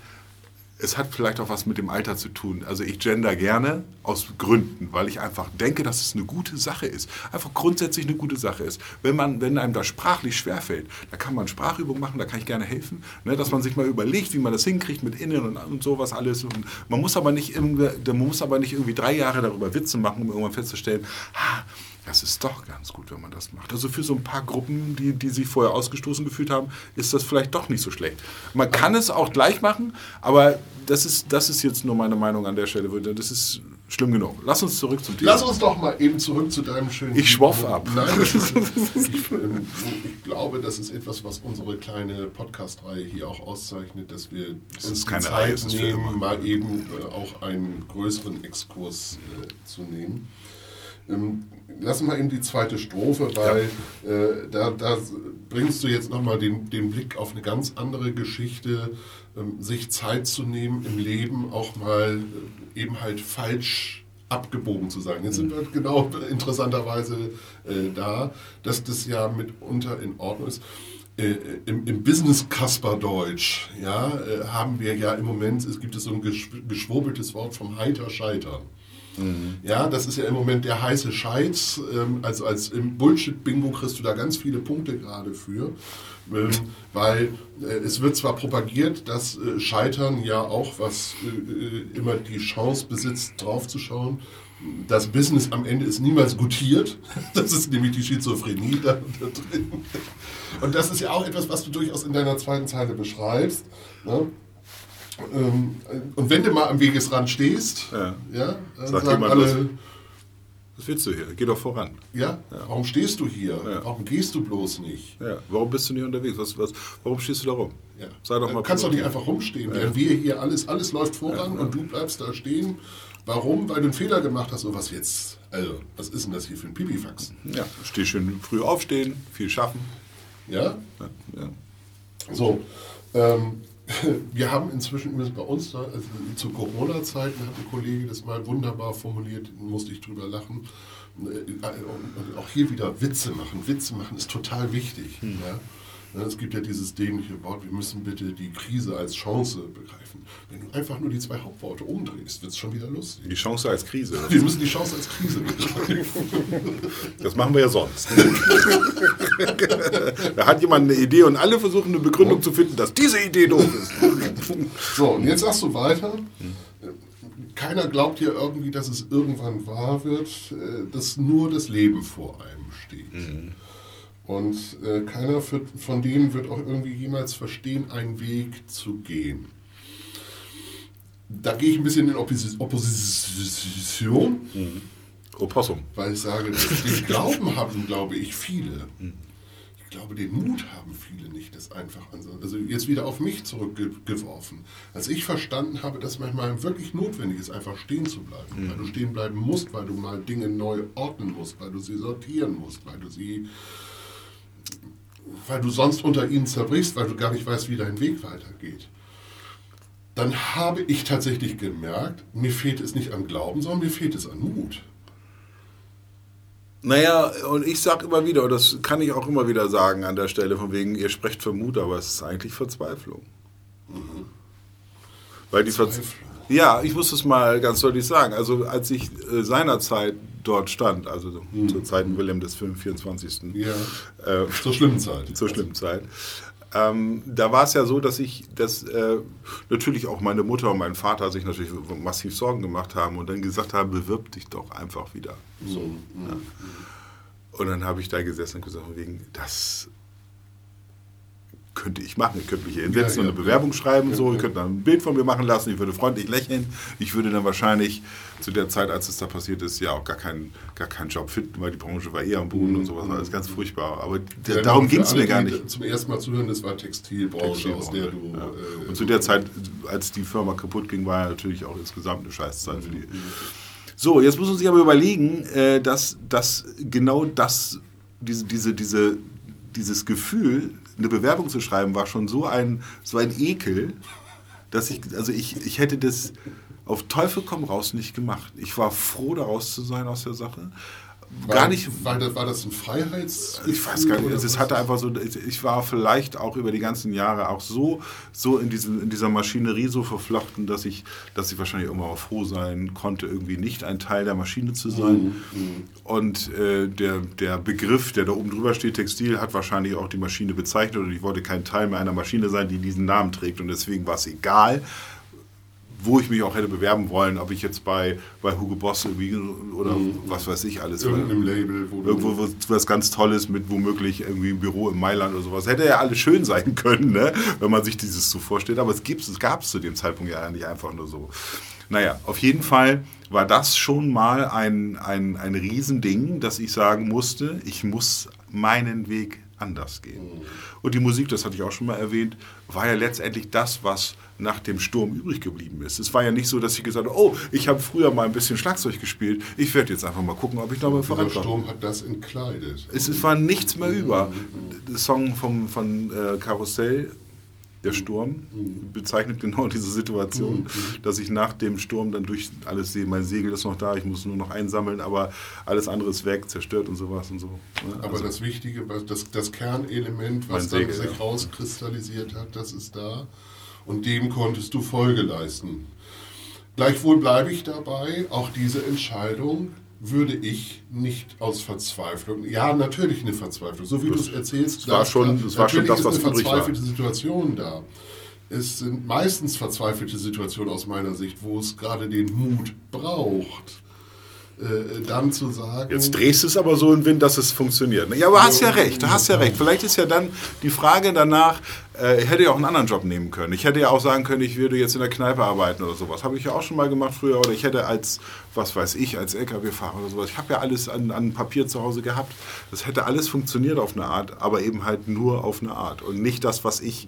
es hat vielleicht auch was mit dem Alter zu tun. Also ich gender gerne aus Gründen, weil ich einfach denke, dass es eine gute Sache ist. Einfach grundsätzlich eine gute Sache ist. Wenn, man, wenn einem das sprachlich schwerfällt, da kann man Sprachübungen machen, da kann ich gerne helfen. Ne, dass man sich mal überlegt, wie man das hinkriegt mit Innen und, und sowas alles. Und man, muss aber nicht man muss aber nicht irgendwie drei Jahre darüber Witze machen, um irgendwann festzustellen, ha, das ist doch ganz gut, wenn man das macht. Also für so ein paar Gruppen, die, die sich vorher ausgestoßen gefühlt haben, ist das vielleicht doch nicht so schlecht. Man kann es auch gleich machen, aber das ist, das ist jetzt nur meine Meinung an der Stelle. Das ist schlimm genug. Lass uns zurück zum Thema. Lass uns doch mal eben zurück zu deinem schönen... Ich schwoff ab. Nein, ich, ich, glaube, das ist etwas, was unsere kleine Podcast-Reihe hier auch auszeichnet, dass wir das uns keine Zeit Reihe, nehmen, mal eben äh, auch einen größeren Exkurs äh, zu nehmen. Ähm, lassen wir eben die zweite Strophe, weil ja. äh, da, da, bringst du jetzt nochmal den, den Blick auf eine ganz andere Geschichte, ähm, sich Zeit zu nehmen im Leben, auch mal äh, eben halt falsch abgebogen zu sein. Jetzt sind wir genau interessanterweise äh, da, dass das ja mitunter in Ordnung ist. Äh, im, im Business Kasper Deutsch ja, äh, haben wir ja im Moment, es gibt es so ein geschwurbeltes Wort vom heiter Scheitern. Mhm. Ja, das ist ja im Moment der heiße Scheiß. Ähm, also als Bullshit-Bingo kriegst du da ganz viele Punkte gerade für. Ähm, weil äh, es wird zwar propagiert, dass äh, Scheitern ja auch was äh, immer die Chance besitzt, draufzuschauen. Das Business am Ende ist niemals gutiert. Das ist nämlich die Schizophrenie da, da drin. Und das ist ja auch etwas, was du durchaus in deiner zweiten Zeile beschreibst. Ne? Ähm, und wenn du mal am Wegesrand stehst, ja, ja dann Sag sagen alle, los. was willst du hier? Geh doch voran. Ja, ja. warum stehst du hier? Ja. Warum gehst du bloß nicht? Ja. Warum bist du nicht unterwegs? Was, was, warum stehst du da rum? Ja. Sei doch mal du kannst doch nicht einfach rumstehen, während wir hier alles, alles läuft voran und du bleibst da stehen. Warum? Weil du einen Fehler gemacht hast. Und was jetzt? Also, was ist denn das hier für ein Pipifax? Ja, steh schön früh aufstehen, viel schaffen. Ja? Ja. So, ähm, wir haben inzwischen bei uns, also zu Corona-Zeiten hat ein Kollege das mal wunderbar formuliert, musste ich drüber lachen. Äh, auch hier wieder Witze machen. Witze machen ist total wichtig. Hm. Ja? Es gibt ja dieses dämliche Wort, wir müssen bitte die Krise als Chance begreifen. Wenn du einfach nur die zwei Hauptworte umdrehst, wird es schon wieder lustig. Die Chance als Krise. Wir müssen die Chance als Krise begreifen. Das machen wir ja sonst. da hat jemand eine Idee und alle versuchen eine Begründung oh. zu finden, dass diese Idee doof ist. So, und jetzt sagst du weiter. Keiner glaubt ja irgendwie, dass es irgendwann wahr wird, äh, dass nur das Leben vor einem steht. Mhm. Und äh, keiner für, von denen wird auch irgendwie jemals verstehen, einen Weg zu gehen. Da gehe ich ein bisschen in Oppos Opposition. Mhm. Opossum. Weil ich sage, den Glauben haben, glaube ich, viele. Mhm. Ich glaube, den Mut haben viele nicht, das einfach Also jetzt wieder auf mich zurückgeworfen. Als ich verstanden habe, dass manchmal wirklich notwendig ist, einfach stehen zu bleiben. Mhm. Weil du stehen bleiben musst, weil du mal Dinge neu ordnen musst, weil du sie sortieren musst, weil du sie weil du sonst unter ihnen zerbrichst, weil du gar nicht weißt, wie dein Weg weitergeht. Dann habe ich tatsächlich gemerkt, mir fehlt es nicht an Glauben, sondern mir fehlt es an Mut. Naja, und ich sage immer wieder, und das kann ich auch immer wieder sagen an der Stelle, von wegen, ihr sprecht für Mut, aber es ist eigentlich Verzweiflung. Mhm. Weil die Verzweiflung. Ja, ich muss es mal ganz deutlich sagen. Also als ich äh, seinerzeit dort stand, also hm. zur Zeit Wilhelm des 24. Ja. Äh, zur schlimmen Zeit. Zur schlimmen Zeit. Ähm, da war es ja so, dass ich, dass äh, natürlich auch meine Mutter und mein Vater sich natürlich massiv Sorgen gemacht haben und dann gesagt haben, bewirb dich doch einfach wieder. So. Mhm. Ja. Und dann habe ich da gesessen und gesagt, wegen, das könnte ich machen. Ich könnte mich hier hinsetzen ja, ja, und eine Bewerbung schreiben und so. Ich könnte dann ein Bild von mir machen lassen. Ich würde freundlich lächeln. Ich würde dann wahrscheinlich zu der Zeit, als es da passiert ist, ja auch gar keinen, gar keinen Job finden, weil die Branche war eher am Boden mhm. und sowas. Alles ganz furchtbar. Aber darum ging es mir gar nicht. Zum ersten Mal zuhören, das war Textilbranche, Textilbranche aus der du. Äh, und zu der Zeit, als die Firma kaputt ging, war ja natürlich auch insgesamt eine Scheißzeit mhm. für die. Mhm. So, jetzt muss man sich aber überlegen, äh, dass, dass genau das, diese, diese, diese, dieses Gefühl, eine Bewerbung zu schreiben, war schon so ein, so ein Ekel, dass ich, also ich, ich hätte das auf Teufel komm raus nicht gemacht. Ich war froh, da raus zu sein aus der Sache war, gar nicht. War das, war das ein Freiheits? Ich weiß gar nicht. Es hatte einfach so. Ich war vielleicht auch über die ganzen Jahre auch so, so in, diesem, in dieser Maschinerie so verflochten, dass ich, dass ich wahrscheinlich immer auch froh sein konnte, irgendwie nicht ein Teil der Maschine zu sein. Mhm. Und äh, der, der Begriff, der da oben drüber steht, Textil, hat wahrscheinlich auch die Maschine bezeichnet und ich wollte kein Teil mehr einer Maschine sein, die diesen Namen trägt. Und deswegen war es egal, wo ich mich auch hätte bewerben wollen, ob ich jetzt bei, bei Hugo Boss oder mhm. was weiß ich alles. Irgendeinem Label. Wo irgendwo wo, was ganz Tolles mit womöglich irgendwie ein Büro in Mailand oder sowas. Hätte ja alles schön sein können, ne? wenn man sich dieses so vorstellt. Aber es, es gab es zu dem Zeitpunkt ja nicht einfach nur so. Naja, auf jeden Fall war das schon mal ein, ein, ein Riesending, dass ich sagen musste, ich muss meinen Weg anders gehen. Und die Musik, das hatte ich auch schon mal erwähnt, war ja letztendlich das, was nach dem Sturm übrig geblieben ist. Es war ja nicht so, dass ich gesagt habe, oh, ich habe früher mal ein bisschen Schlagzeug gespielt, ich werde jetzt einfach mal gucken, ob ich noch mal vorankomme. Der Sturm hat das entkleidet. Es, es war nichts mehr über. Der Song vom, von äh, Karussell, der Sturm, bezeichnet genau diese Situation, mhm. dass ich nach dem Sturm dann durch alles sehe, mein Segel ist noch da, ich muss nur noch einsammeln, aber alles andere ist weg, zerstört und sowas und so. Ne? Aber also, das Wichtige, das, das Kernelement, was dann Segel, sich ja. rauskristallisiert hat, das ist da und dem konntest du Folge leisten. Gleichwohl bleibe ich dabei, auch diese Entscheidung würde ich nicht aus Verzweiflung, ja, natürlich eine Verzweiflung, so wie du es erzählst. Das war schon, das war schon das, was ist eine verzweifelte Situation da. Es sind meistens verzweifelte Situationen aus meiner Sicht, wo es gerade den Mut braucht äh, dann zu sagen. Jetzt drehst du es aber so in Wind, dass es funktioniert. Ja, aber du hast ja recht, du hast ja recht. Vielleicht ist ja dann die Frage danach, äh, ich hätte ja auch einen anderen Job nehmen können. Ich hätte ja auch sagen können, ich würde jetzt in der Kneipe arbeiten oder sowas. Habe ich ja auch schon mal gemacht früher. Oder ich hätte als, was weiß ich, als LKW-Fahrer oder sowas. Ich habe ja alles an, an Papier zu Hause gehabt. Das hätte alles funktioniert auf eine Art, aber eben halt nur auf eine Art. Und nicht das, was ich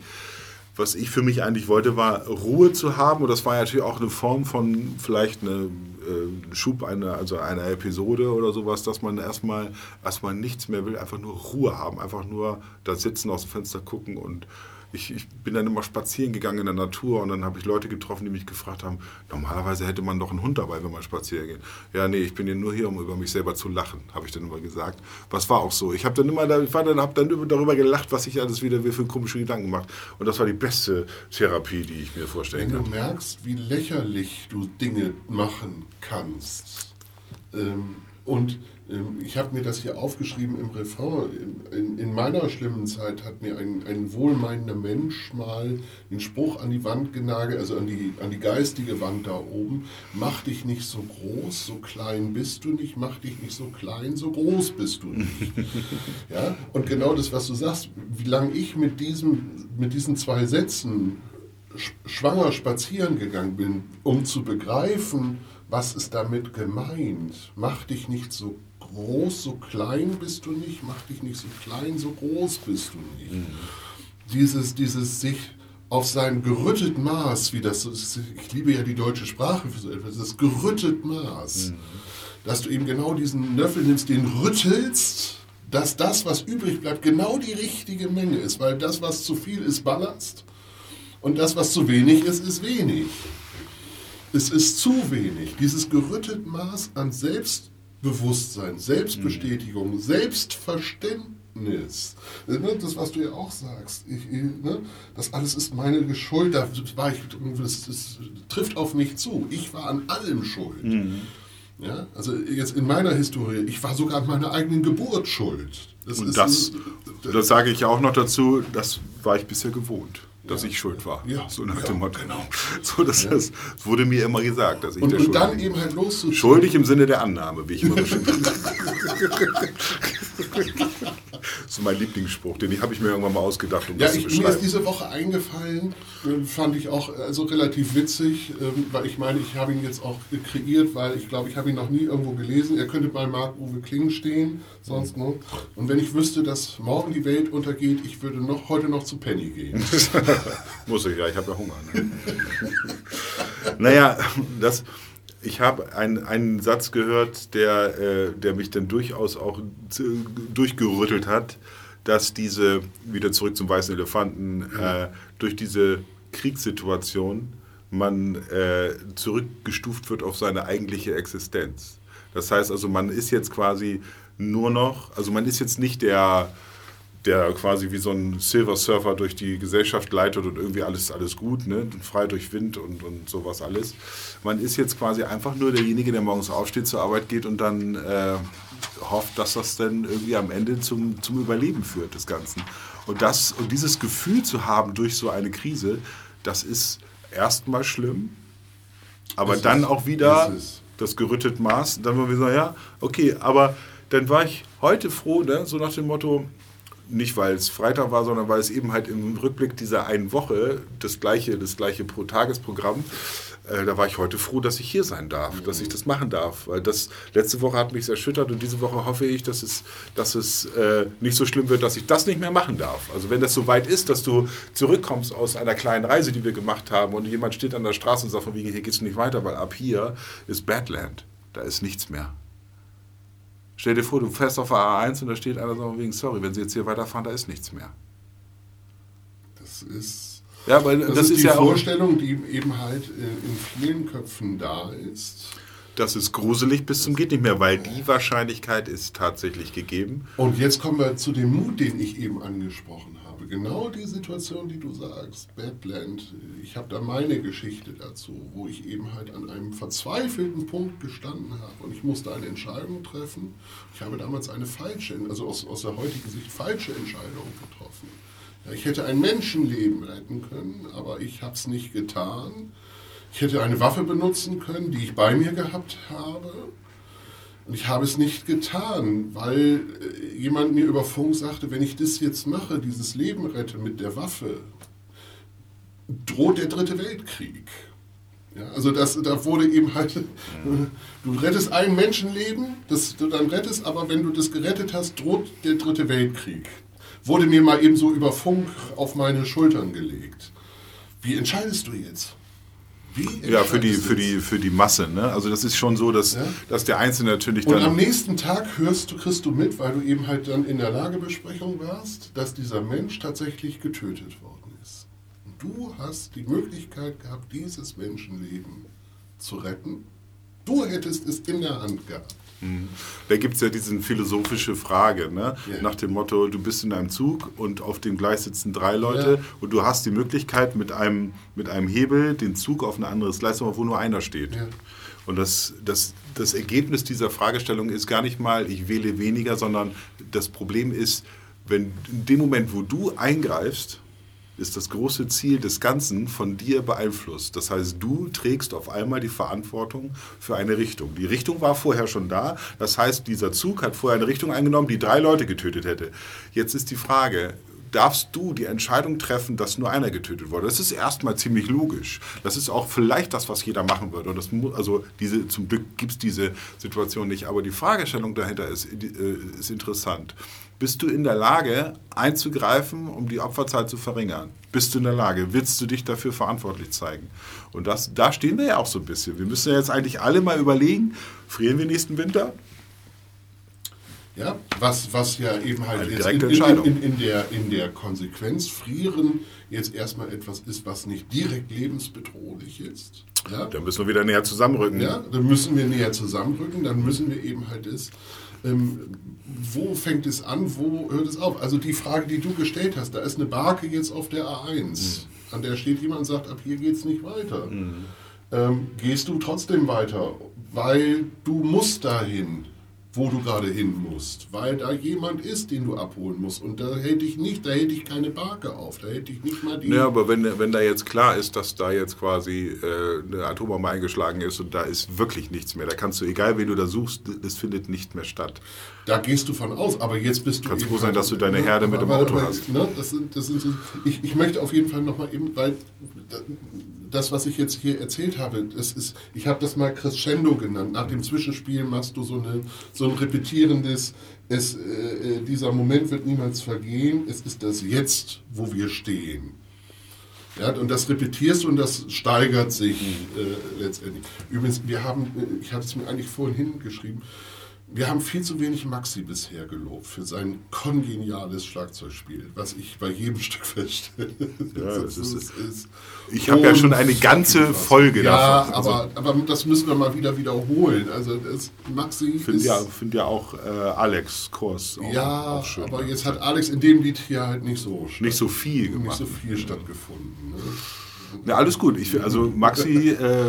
was ich für mich eigentlich wollte, war Ruhe zu haben. Und das war natürlich auch eine Form von vielleicht eine äh, Schub einer, also einer Episode oder sowas, dass man erstmal, erstmal nichts mehr will, einfach nur Ruhe haben, einfach nur da sitzen, aus dem Fenster gucken und ich, ich, bin dann immer spazieren gegangen in der Natur und dann habe ich Leute getroffen, die mich gefragt haben, normalerweise hätte man doch einen Hund dabei, wenn man spazieren geht. Ja, nee, ich bin hier nur hier, um über mich selber zu lachen, habe ich dann immer gesagt. Was war auch so. Ich habe dann immer ich war dann, hab dann darüber gelacht, was ich alles wieder für komische Gedanken gemacht. Und das war die beste Therapie, die ich mir vorstellen kann. Wenn du merkst, wie lächerlich du Dinge machen kannst ähm, und ich habe mir das hier aufgeschrieben im Refrain. In, in, meiner schlimmen Zeit hat mir ein, ein wohlmeinender Mensch mal den Spruch an die Wand genagelt, also an die, an die geistige Wand da oben. Mach dich nicht so groß, so klein bist du nicht. Mach dich nicht so klein, so groß bist du nicht. ja? Und genau das, was du sagst, wie lange ich mit, diesem, mit diesen zwei Sätzen schwanger spazieren gegangen bin, um zu begreifen, was ist damit gemeint. Mach dich nicht so groß, so klein bist du nicht, mach dich nicht so klein, so groß bist du nicht. Mhm. Dieses, dieses sich auf sein gerüttet Maß, wie das ich liebe ja die deutsche Sprache für so etwas, das gerüttet Maß, mhm. dass du eben genau diesen Löffel nimmst, den rüttelst, dass das, was übrig bleibt, genau die richtige Menge ist, weil das, was zu viel ist, Ballast und das, was zu wenig ist, ist wenig. Es ist zu wenig. Dieses gerüttet Maß an Selbst Bewusstsein, Selbstbestätigung, mhm. Selbstverständnis. Ne, das, was du ja auch sagst, ich, ne, das alles ist meine Schuld, das, war ich, das, das, trifft auf mich zu. Ich war an allem schuld. Mhm. Ja, also jetzt in meiner Historie, ich war sogar an meiner eigenen Geburt schuld. Das Und das, ein, das sage ich ja auch noch dazu, das war ich bisher gewohnt dass ja. ich schuld war. Ja, so nach dem Motto. Genau. So, das, ja. das, wurde mir immer gesagt, dass ich und, der und Schuld dann eben halt loszuziehen. Schuldig im Sinne der Annahme, wie ich immer so ist mein Lieblingsspruch, den habe ich mir irgendwann mal ausgedacht, um ja, das ich, zu beschreiben. Mir ist diese Woche eingefallen, äh, fand ich auch also relativ witzig, ähm, weil ich meine, ich habe ihn jetzt auch kreiert, weil ich glaube, ich habe ihn noch nie irgendwo gelesen. Er könnte bei Marc-Uwe Kling stehen, sonst nur. Und wenn ich wüsste, dass morgen die Welt untergeht, ich würde noch heute noch zu Penny gehen. Muss ich ja, ich habe ja Hunger. Ne? naja, das ich habe ein, einen Satz gehört, der, äh, der mich dann durchaus auch durchgerüttelt hat, dass diese, wieder zurück zum weißen Elefanten, äh, durch diese Kriegssituation man äh, zurückgestuft wird auf seine eigentliche Existenz. Das heißt also, man ist jetzt quasi nur noch, also man ist jetzt nicht der der quasi wie so ein Silver Surfer durch die Gesellschaft leitet und irgendwie alles, alles gut, ne? frei durch Wind und, und sowas alles. Man ist jetzt quasi einfach nur derjenige, der morgens aufsteht, zur Arbeit geht und dann äh, hofft, dass das dann irgendwie am Ende zum, zum Überleben führt, des Ganzen. Und, das, und dieses Gefühl zu haben durch so eine Krise, das ist erstmal schlimm, aber das dann ist, auch wieder das gerüttet Maß. Dann war wir so, ja, okay, aber dann war ich heute froh, ne? so nach dem Motto, nicht weil es Freitag war, sondern weil es eben halt im Rückblick dieser einen Woche das gleiche, das gleiche pro Tagesprogramm, äh, da war ich heute froh, dass ich hier sein darf, mhm. dass ich das machen darf. Weil das letzte Woche hat mich erschüttert und diese Woche hoffe ich, dass es, dass es äh, nicht so schlimm wird, dass ich das nicht mehr machen darf. Also wenn das so weit ist, dass du zurückkommst aus einer kleinen Reise, die wir gemacht haben und jemand steht an der Straße und sagt von wegen, hier geht es nicht weiter, weil ab hier ist Badland. Da ist nichts mehr. Stell dir vor, du fährst auf der A1 und da steht einer so wegen, sorry, wenn Sie jetzt hier weiterfahren, da ist nichts mehr. Das ist, ja, weil das, das ist, ist die ja Vorstellung, die eben halt in vielen Köpfen da ist. Das ist gruselig bis zum geht nicht mehr, weil die Wahrscheinlichkeit ist tatsächlich gegeben. Und jetzt kommen wir zu dem Mut, den ich eben angesprochen habe genau die Situation, die du sagst, Badland, ich habe da meine Geschichte dazu, wo ich eben halt an einem verzweifelten Punkt gestanden habe und ich musste eine Entscheidung treffen. Ich habe damals eine falsche, also aus, aus der heutigen Sicht falsche Entscheidung getroffen. Ja, ich hätte ein Menschenleben retten können, aber ich habe es nicht getan. Ich hätte eine Waffe benutzen können, die ich bei mir gehabt habe. Und ich habe es nicht getan, weil äh, jemand mir über Funk sagte, wenn ich das jetzt mache, dieses Leben rette mit der Waffe, droht der dritte Weltkrieg. Ja, also das, da wurde eben halt, du rettest ein Menschenleben, das du dann rettest, aber wenn du das gerettet hast, droht der dritte Weltkrieg. Wurde mir mal eben so über Funk auf meine Schultern gelegt. Wie entscheidest du jetzt? Ja, für die, für, die, für die Masse. Ne? Also das ist schon so, dass, ja? dass der Einzelne natürlich dann... Und am nächsten Tag hörst du, kriegst du mit, weil du eben halt dann in der Lagebesprechung warst, dass dieser Mensch tatsächlich getötet worden ist. Und du hast die Möglichkeit gehabt, dieses Menschenleben zu retten. Du hättest es in der Hand gehabt. Mhm. Da gibt es ja diese philosophische Frage, ne? Ja. nach dem Motto, du bist in einem Zug und auf dem Gleis sitzen drei Leute ja. und du hast die Möglichkeit mit einem, mit einem Hebel den Zug auf ein anderes Gleis, wo nur einer steht. Ja. Und das, das, das Ergebnis dieser Fragestellung ist gar nicht mal, ich wähle weniger, sondern das Problem ist, wenn in dem Moment, wo du eingreifst, ist das große Ziel des Ganzen von dir beeinflusst. Das heißt, du trägst auf einmal die Verantwortung für eine Richtung. Die Richtung war vorher schon da. Das heißt, dieser Zug hat vorher eine Richtung eingenommen, die drei Leute getötet hätte. Jetzt ist die Frage, darfst du die Entscheidung treffen, dass nur einer getötet wurde. Das ist erstmal ziemlich logisch. Das ist auch vielleicht das, was jeder machen würde. Und das also diese, zum Glück gibt es diese Situation nicht. Aber die Fragestellung dahinter ist, äh, ist interessant. Bist du in der Lage, einzugreifen, um die Opferzahl zu verringern? Bist du in der Lage? Willst du dich dafür verantwortlich zeigen? Und das, da stehen wir ja auch so ein bisschen. Wir müssen ja jetzt eigentlich alle mal überlegen, frieren wir nächsten Winter? Ja, was, was ja eben halt jetzt in, in, in, in, der, in der Konsequenz frieren jetzt erstmal etwas ist, was nicht direkt lebensbedrohlich ist. Ja? Dann müssen wir wieder näher zusammenrücken. Ja, dann müssen wir näher zusammenrücken, dann müssen wir eben halt ist, ähm, wo fängt es an, wo hört es auf? Also die Frage, die du gestellt hast, da ist eine Barke jetzt auf der A1, mhm. an der steht jemand und sagt, ab hier geht es nicht weiter. Mhm. Ähm, gehst du trotzdem weiter, weil du musst dahin. Wo du gerade hin musst, weil da jemand ist, den du abholen musst. Und da hätte ich nicht, da hätte ich keine Barke auf, da hätte ich nicht mal die. Ja, aber wenn, wenn da jetzt klar ist, dass da jetzt quasi äh, eine Atombombe eingeschlagen ist und da ist wirklich nichts mehr, da kannst du, egal wen du da suchst, das findet nicht mehr statt. Da gehst du von aus, aber jetzt bist du. Kannst froh sein, dass du deine Herde mit dem Auto aber, hast. Ne, das sind, das sind ich, ich möchte auf jeden Fall nochmal eben, weil das, was ich jetzt hier erzählt habe, das ist, ich habe das mal Crescendo genannt. Nach dem Zwischenspiel machst du so, eine, so ein repetierendes, es, äh, dieser Moment wird niemals vergehen, es ist das Jetzt, wo wir stehen. Ja, und das repetierst du und das steigert sich äh, letztendlich. Übrigens, wir haben, äh, ich hatte es mir eigentlich vorhin hingeschrieben, wir haben viel zu wenig Maxi bisher gelobt für sein kongeniales Schlagzeugspiel, was ich bei jedem Stück feststelle. Ja, das ist, ist, ist ich habe ja schon eine ganze Folge ja, davon. Ja, aber, aber das müssen wir mal wieder wiederholen. Also das, Maxi find ist... Ja, finde ja auch äh, Alex Kurs auch, Ja, auch schön, aber jetzt hat Alex in dem Lied hier halt nicht so... Nicht so viel gemacht. Nicht so viel stattgefunden. Ne? Ja, alles gut. Ich, also Maxi. Äh,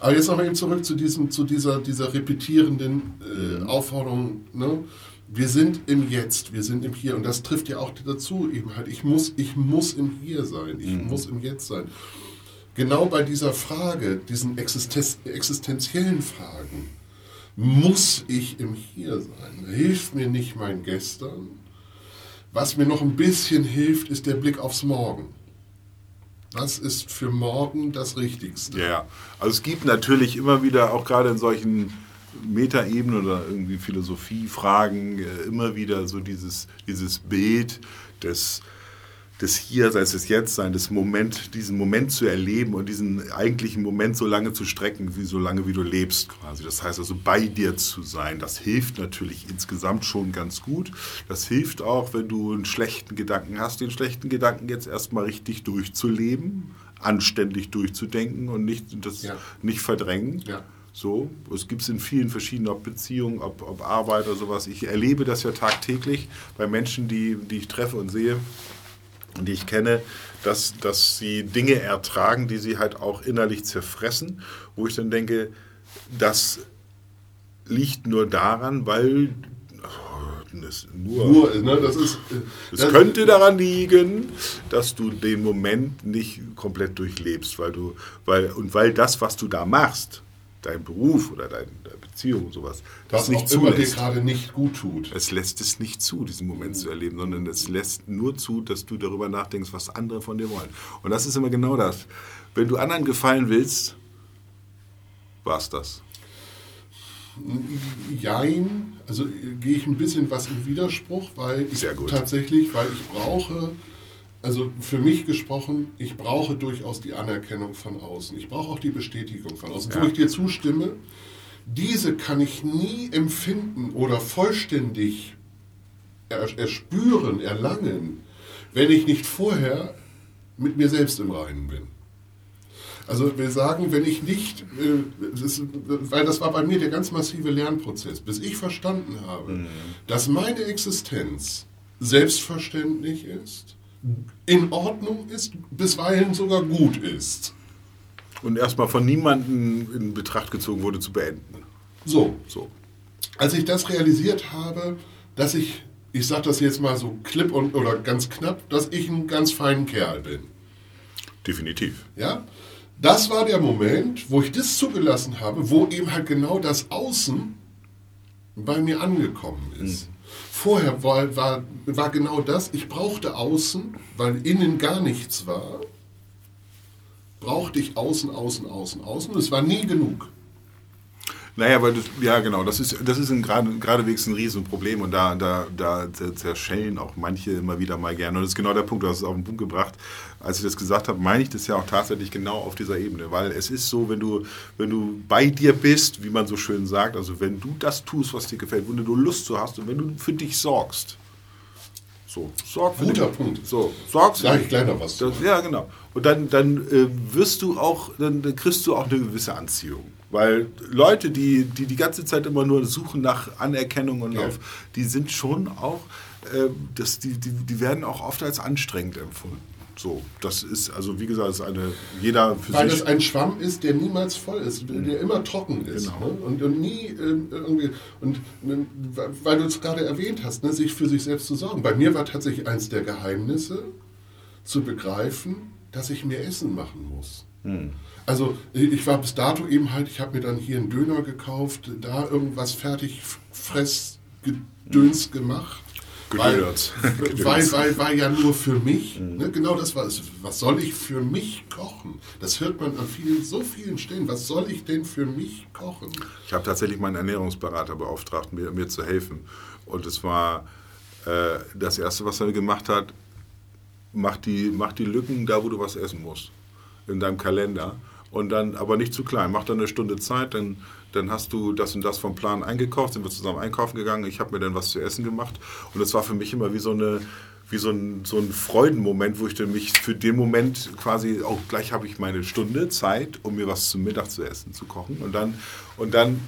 Aber jetzt nochmal eben zurück zu, diesem, zu dieser, dieser repetierenden äh, Aufforderung. Ne? Wir sind im Jetzt, wir sind im Hier. Und das trifft ja auch dazu eben halt. Ich muss, ich muss im Hier sein, ich mhm. muss im Jetzt sein. Genau bei dieser Frage, diesen Existenz, existenziellen Fragen, muss ich im Hier sein? Hilft mir nicht mein Gestern? Was mir noch ein bisschen hilft, ist der Blick aufs Morgen. Was ist für morgen das Richtigste? Ja, also es gibt natürlich immer wieder, auch gerade in solchen Metaebenen oder irgendwie Philosophiefragen, äh, immer wieder so dieses, dieses Bild des des Hierseins, des Jetztseins, des Moment, diesen Moment zu erleben und diesen eigentlichen Moment so lange zu strecken, wie so lange wie du lebst quasi. Das heißt also bei dir zu sein, das hilft natürlich insgesamt schon ganz gut. Das hilft auch, wenn du einen schlechten Gedanken hast, den schlechten Gedanken jetzt erstmal richtig durchzuleben, anständig durchzudenken und nicht das ja. nicht verdrängen. Ja. So, es gibt es in vielen verschiedenen Beziehungen, ob, ob Arbeit oder sowas. Ich erlebe das ja tagtäglich bei Menschen, die, die ich treffe und sehe die ich kenne, dass, dass sie Dinge ertragen, die sie halt auch innerlich zerfressen, wo ich dann denke, das liegt nur daran, weil das nur, nur ne, das ist, es das könnte daran liegen, dass du den Moment nicht komplett durchlebst, weil du, weil, und weil das, was du da machst, dein Beruf oder dein, deine Beziehung und sowas, das, das nicht dir gerade nicht gut tut. Es lässt es nicht zu, diesen Moment zu erleben, sondern es lässt nur zu, dass du darüber nachdenkst, was andere von dir wollen. Und das ist immer genau das. Wenn du anderen gefallen willst, war es das. Jein, also gehe ich ein bisschen was im Widerspruch, weil ich tatsächlich, weil ich brauche also für mich gesprochen, ich brauche durchaus die Anerkennung von außen. Ich brauche auch die Bestätigung von außen. Ja. Wo ich dir zustimme, diese kann ich nie empfinden oder vollständig erspüren, erlangen, wenn ich nicht vorher mit mir selbst im Reinen bin. Also wir sagen, wenn ich nicht, äh, das, weil das war bei mir der ganz massive Lernprozess, bis ich verstanden habe, mhm. dass meine Existenz selbstverständlich ist, in Ordnung ist, bisweilen sogar gut ist. Und erstmal von niemandem in Betracht gezogen wurde zu beenden. So. so. Als ich das realisiert habe, dass ich, ich sage das jetzt mal so klipp und, oder ganz knapp, dass ich ein ganz feiner Kerl bin. Definitiv. Ja. Das war der Moment, wo ich das zugelassen habe, wo eben halt genau das Außen bei mir angekommen ist. Mhm. Vorher war, war, war genau das, ich brauchte außen, weil innen gar nichts war, brauchte ich außen, außen, außen, außen. Es war nie genug. Naja, weil das, ja genau, das ist, das ist ein, gerade, geradewegs ein Riesenproblem und da, da, da zerschellen auch manche immer wieder mal gerne. Und das ist genau der Punkt, du hast es auf den Punkt gebracht. Als ich das gesagt habe, meine ich das ja auch tatsächlich genau auf dieser Ebene. Weil es ist so, wenn du, wenn du bei dir bist, wie man so schön sagt, also wenn du das tust, was dir gefällt, wenn du Lust zu hast und wenn du für dich sorgst, so, sorg für Guter dich. Punkt. So, sorgst Sag ich gleich noch was. Das, ja, genau. Und dann, dann äh, wirst du auch, dann, dann kriegst du auch eine gewisse Anziehung. Weil Leute, die, die die ganze Zeit immer nur suchen nach Anerkennung und ja. auf, die sind schon auch, äh, das, die, die, die werden auch oft als anstrengend empfunden. So, das ist, also wie gesagt, ist eine, jeder für Weil sich. Weil es ein Schwamm ist, der niemals voll ist, der immer trocken ist. Genau. Ne? Und, und nie äh, irgendwie, und ne, weil du es gerade erwähnt hast, ne, sich für sich selbst zu sorgen. Bei mir war tatsächlich eins der Geheimnisse, zu begreifen, dass ich mir Essen machen muss. Hm. Also ich war bis dato eben halt, ich habe mir dann hier einen Döner gekauft, da irgendwas fertig Fressgedöns gemacht Gedöns. Weil, weil, weil, weil, ja nur für mich, mhm. ne, genau das war es. Was soll ich für mich kochen? Das hört man an vielen, so vielen Stellen. Was soll ich denn für mich kochen? Ich habe tatsächlich meinen Ernährungsberater beauftragt, mir, mir zu helfen. Und es war äh, das Erste, was er gemacht hat, mach die, mach die Lücken da, wo du was essen musst. In deinem Kalender. Und dann, aber nicht zu klein. Mach dann eine Stunde Zeit, dann dann hast du das und das vom Plan eingekauft, sind wir zusammen einkaufen gegangen, ich habe mir dann was zu essen gemacht. Und das war für mich immer wie so eine wie so ein, so ein Freudenmoment, wo ich dann mich für den Moment quasi auch gleich habe ich meine Stunde Zeit, um mir was zum Mittag zu essen zu kochen. Und dann und dann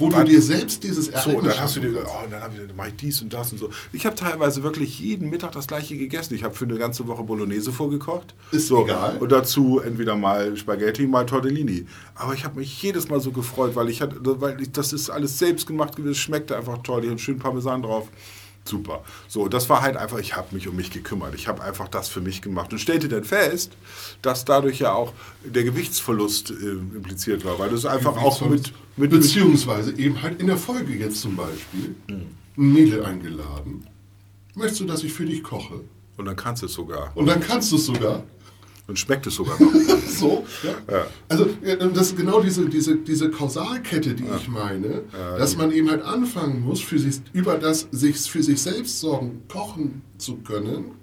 wo du dir selbst dieses Ereignis so, dann hast du dir, oh, dann, ich, dann mache ich dies und das und so. Ich habe teilweise wirklich jeden Mittag das gleiche gegessen. Ich habe für eine ganze Woche Bolognese vorgekocht. Ist so, egal. Und dazu entweder mal Spaghetti, mal Tortellini. Aber ich habe mich jedes Mal so gefreut, weil ich hatte, weil ich, das ist alles selbst gemacht gewesen. Es schmeckte einfach toll. Ich habe schön Parmesan drauf. Super. So, das war halt einfach, ich habe mich um mich gekümmert. Ich habe einfach das für mich gemacht und stellte dann fest, dass dadurch ja auch der Gewichtsverlust äh, impliziert war, weil das einfach auch mit, mit. Beziehungsweise eben halt in der Folge jetzt zum Beispiel hm. ein Mädel eingeladen. Möchtest du, dass ich für dich koche? Und dann kannst du es sogar. Und dann kannst du es sogar. Und schmeckt es sogar noch. so, ja. ja. Also das ist genau diese, diese, diese Kausalkette, die ja. ich meine, dass man eben halt anfangen muss, für sich, über das sich für sich selbst sorgen, kochen zu können,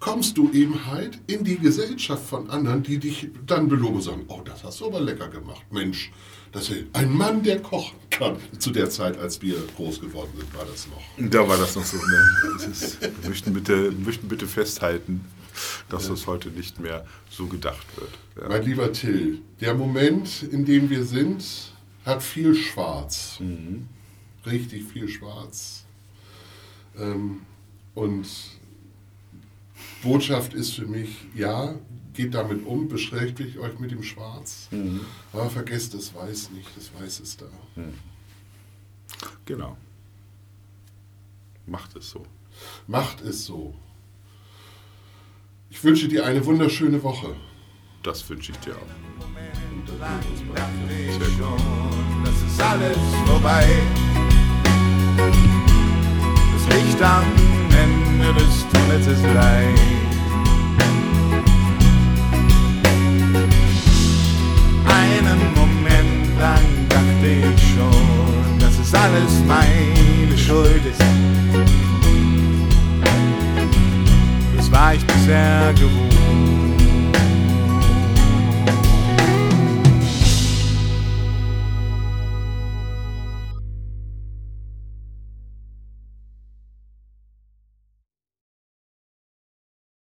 kommst du eben halt in die Gesellschaft von anderen, die dich dann beloben und sagen, oh, das hast du aber lecker gemacht, Mensch. Das ist ein Mann, der kochen kann. Zu der Zeit, als wir groß geworden sind, war das noch. Da war das noch so. Ne? Ist, wir, möchten bitte, wir möchten bitte festhalten, dass ja. das heute nicht mehr so gedacht wird. Ja. Mein lieber Till, der Moment, in dem wir sind, hat viel Schwarz. Mhm. Richtig viel Schwarz. Ähm, und Botschaft ist für mich, ja, geht damit um, beschäftigt euch mit dem Schwarz, mhm. aber vergesst das Weiß nicht, das Weiß ist da. Mhm. Genau. Macht es so. Macht es so. Ich wünsche dir eine wunderschöne Woche. Das wünsche ich dir auch. Das ist alles vorbei. Das Licht am Ende des Tunnels ist leicht. Einen Moment lang dachte ich schon, dass es alles meine Schuld ist war ich bisher gewohnt.